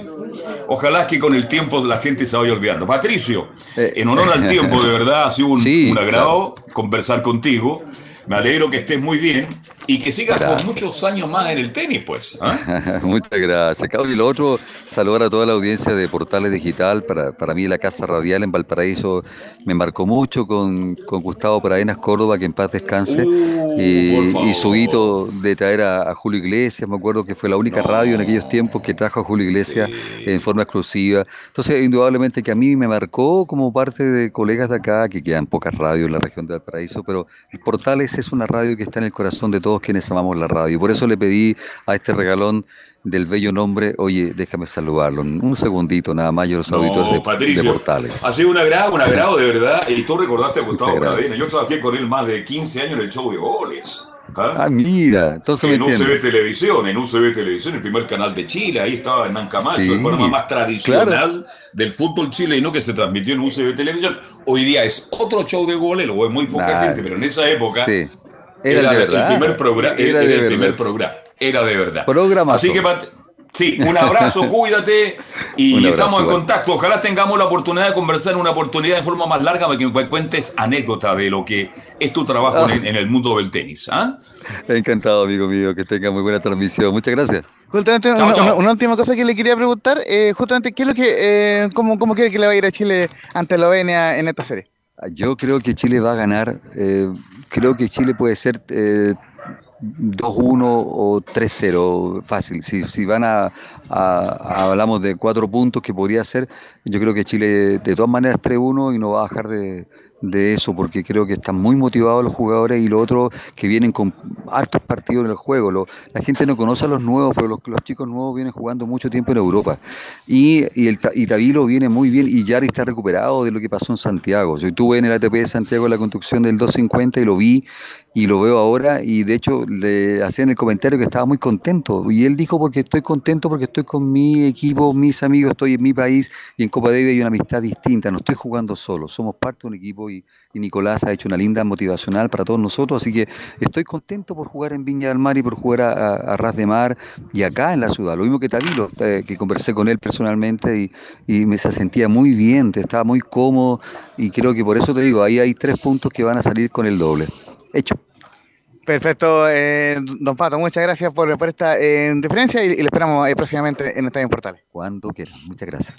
ojalá que con el tiempo la gente se vaya olvidando. Patricio, en honor al tiempo, de verdad ha sido un, Sí, un agrado conversar contigo. Me alegro que estés muy bien y que sigas por Gracias. muchos años más en el tenis, pues. ¿ah? Muchas gracias. Cabo. Y lo otro, saludar a toda la audiencia de Portales Digital. Para, para mí la Casa Radial en Valparaíso me marcó mucho con, con Gustavo Paraenas Córdoba, que en paz descanse. y, por favor. y su hito de traer a, a Julio Iglesias, me acuerdo que fue la única radio en aquellos tiempos que trajo a Julio Iglesias en forma exclusiva. Entonces, indudablemente que a mí me marcó como parte de colegas de acá, que quedan pocas radios en la región de Valparaíso, pero Portales es una radio que está en el corazón de todos quienes amamos la radio. Por eso le pedí a este regalón del bello nombre, oye, déjame saludarlo. Un segundito nada más, yo los auditores de, Patricio, de Portales. Ha sido un agrado, un agrado de verdad. Y tú recordaste a Gustavo. Pradena. Yo trabajé con él más de 15 años en el show de goles. ¿ah? Ah, mira, entonces me en UCB entiendes. Televisión, en UCB Televisión, el primer canal de Chile, ahí estaba Hernán Camacho, Sí, el programa más tradicional del fútbol chileno que se transmitió en UCB Televisión. Hoy día es otro show de goles, lo ve muy poca Nah, gente, pero en esa época sí. Era, Era de el verdad. primer programa, Era el primer verdad. programa, era de verdad. Programazo. Así que Pat- Sí, un abrazo, cuídate y abrazo, estamos en igual. contacto. Ojalá tengamos la oportunidad de conversar en una oportunidad de forma más larga para que me cuentes anécdotas de lo que es tu trabajo Ah. en, en el mundo del tenis. ¿ah? Encantado, amigo mío, que tenga muy buena transmisión. Muchas gracias. Justamente, Chao, una, chao. una- una última cosa que le quería preguntar, eh, justamente, ¿qué es lo que, eh, cómo, cómo quiere que le va a ir a Chile ante Eslovenia en esta serie? Yo creo que Chile va a ganar. eh, creo que Chile puede ser eh, 2-1 o 3-0, fácil. Si, si van a, a- a- hablamos de cuatro puntos que podría ser, yo creo que Chile de todas maneras 3-1 y no va a bajar de, de eso, porque creo que están muy motivados los jugadores y lo otro que vienen con hartos partidos en el juego. Lo- la gente no conoce a los nuevos, pero los, los chicos nuevos vienen jugando mucho tiempo en Europa. Y, y, el, y viene muy bien y Yari está recuperado de lo que pasó en Santiago. Yo estuve en el ATP de Santiago la construcción del 250 y lo vi y lo veo ahora y de hecho le hacían el comentario que estaba muy contento y él dijo porque estoy contento porque estoy con mi equipo, mis amigos, estoy en mi país y en Copa Davis hay una amistad distinta, no estoy jugando solo, somos parte de un equipo y, y Nicolás ha hecho una linda motivacional para todos nosotros, así que estoy contento por jugar en Viña del Mar y por jugar a, Ras de Mar y acá en la ciudad, lo mismo que Tavilo, eh, que conversé con él personalmente y, y me se sentía muy bien, estaba muy cómodo y creo que por eso te digo, ahí hay tres puntos que van a salir con el doble. Hecho. Perfecto, eh, don Pato, muchas gracias por, por esta eh, diferencia y, y lo esperamos eh, próximamente en Estadio Portales. Cuando quieran, muchas gracias.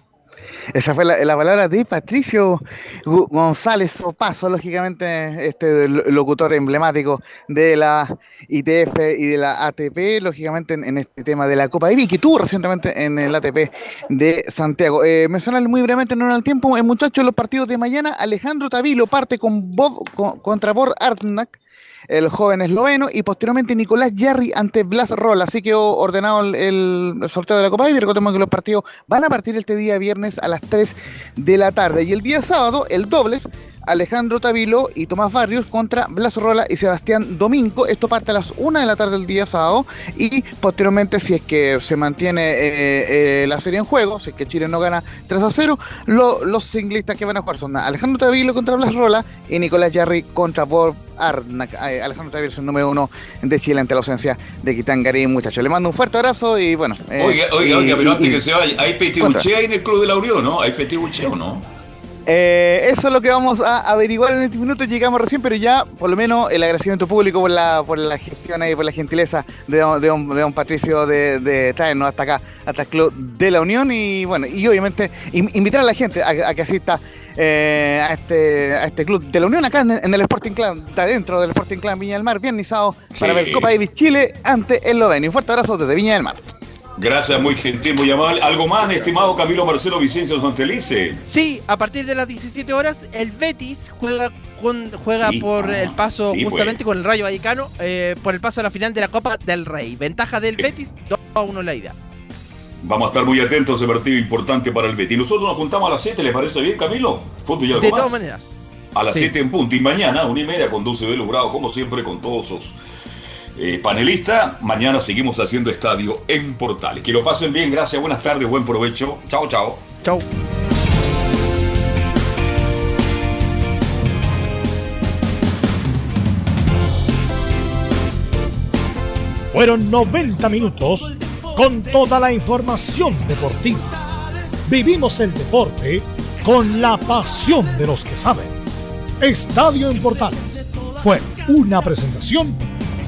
Esa fue la, la palabra de Patricio González Opaso, lógicamente este lo- locutor emblemático de la ITF y de la ATP, lógicamente en, en este tema de la Copa Davis, que tuvo recientemente en el ATP de Santiago. Eh, mencionarle muy brevemente, no en el tiempo, eh, muchachos, los partidos de mañana, Alejandro Tavilo parte con Bob, con- contra Bor Artnak, el joven esloveno, y posteriormente Nicolás Jarry ante Blas Roll. Así quedó ordenado el, el sorteo de la Copa y recordemos que los partidos van a partir este día viernes a las 3 de la tarde. Y el día sábado, el dobles, Alejandro Tavilo y Tomás Barrios contra Blas Rola y Sebastián Domingo. Esto parte a las 1 de la tarde del día sábado y posteriormente, si es que se mantiene eh, eh, la serie en juego, si es que Chile no gana 3 a 0, lo- los singlistas que van a jugar son Alejandro Tavilo contra Blas Rola y Nicolás Jarry contra Bob Arnak. Eh, Alejandro Tavilo es el número uno de Chile ante la ausencia de Kitangarín, muchachos. Le mando un fuerte abrazo y bueno. eh, Oiga, oiga, y- oiga, pero antes y- que se vaya, ¿hay ahí en el Club de la Unión, no? ¿Hay petit buche o no? Eh, eso es lo que vamos a averiguar en este minuto. Llegamos recién, pero ya por lo menos el agradecimiento público por la, por la gestión y por la gentileza de don, de don- de don Patricio de, de traernos hasta acá, hasta el Club de la Unión. Y bueno, y obviamente in- invitar a la gente a, a que asista eh, a, este, a este Club de la Unión acá en, en el Sporting Club, está dentro del Sporting Club Viña del Mar, viernes y sábado, para Sí. ver Copa Davis Chile ante Eslovenia. Un fuerte abrazo desde Viña del Mar. Gracias, muy gentil, muy amable. ¿Algo más, estimado Camilo Marcelo Vicencio Santelice? Sí, a partir de las 17 horas, el Betis juega con- juega Sí, por ah, el paso sí, justamente pues. con el Rayo Vallecano, eh, por el paso a la final de la Copa del Rey. Ventaja del Betis, 2 a 1 la ida. Vamos a estar muy atentos a ese partido importante para el Betis. Nosotros nos juntamos a las 7, ¿le parece bien, Camilo? Foto y algo De más. todas maneras. A las Sí. 7 en punto. Y mañana, una y media, conduce Velo Bravo, como siempre, con todos sus eh, panelistas. Mañana seguimos haciendo estadio en Portales. Que lo pasen bien, gracias, buenas tardes, buen provecho. Chao, chao. Chao. Fueron 90 minutos con toda la información deportiva. Vivimos el deporte con la pasión de los que saben. Estadio en Portales fue una presentación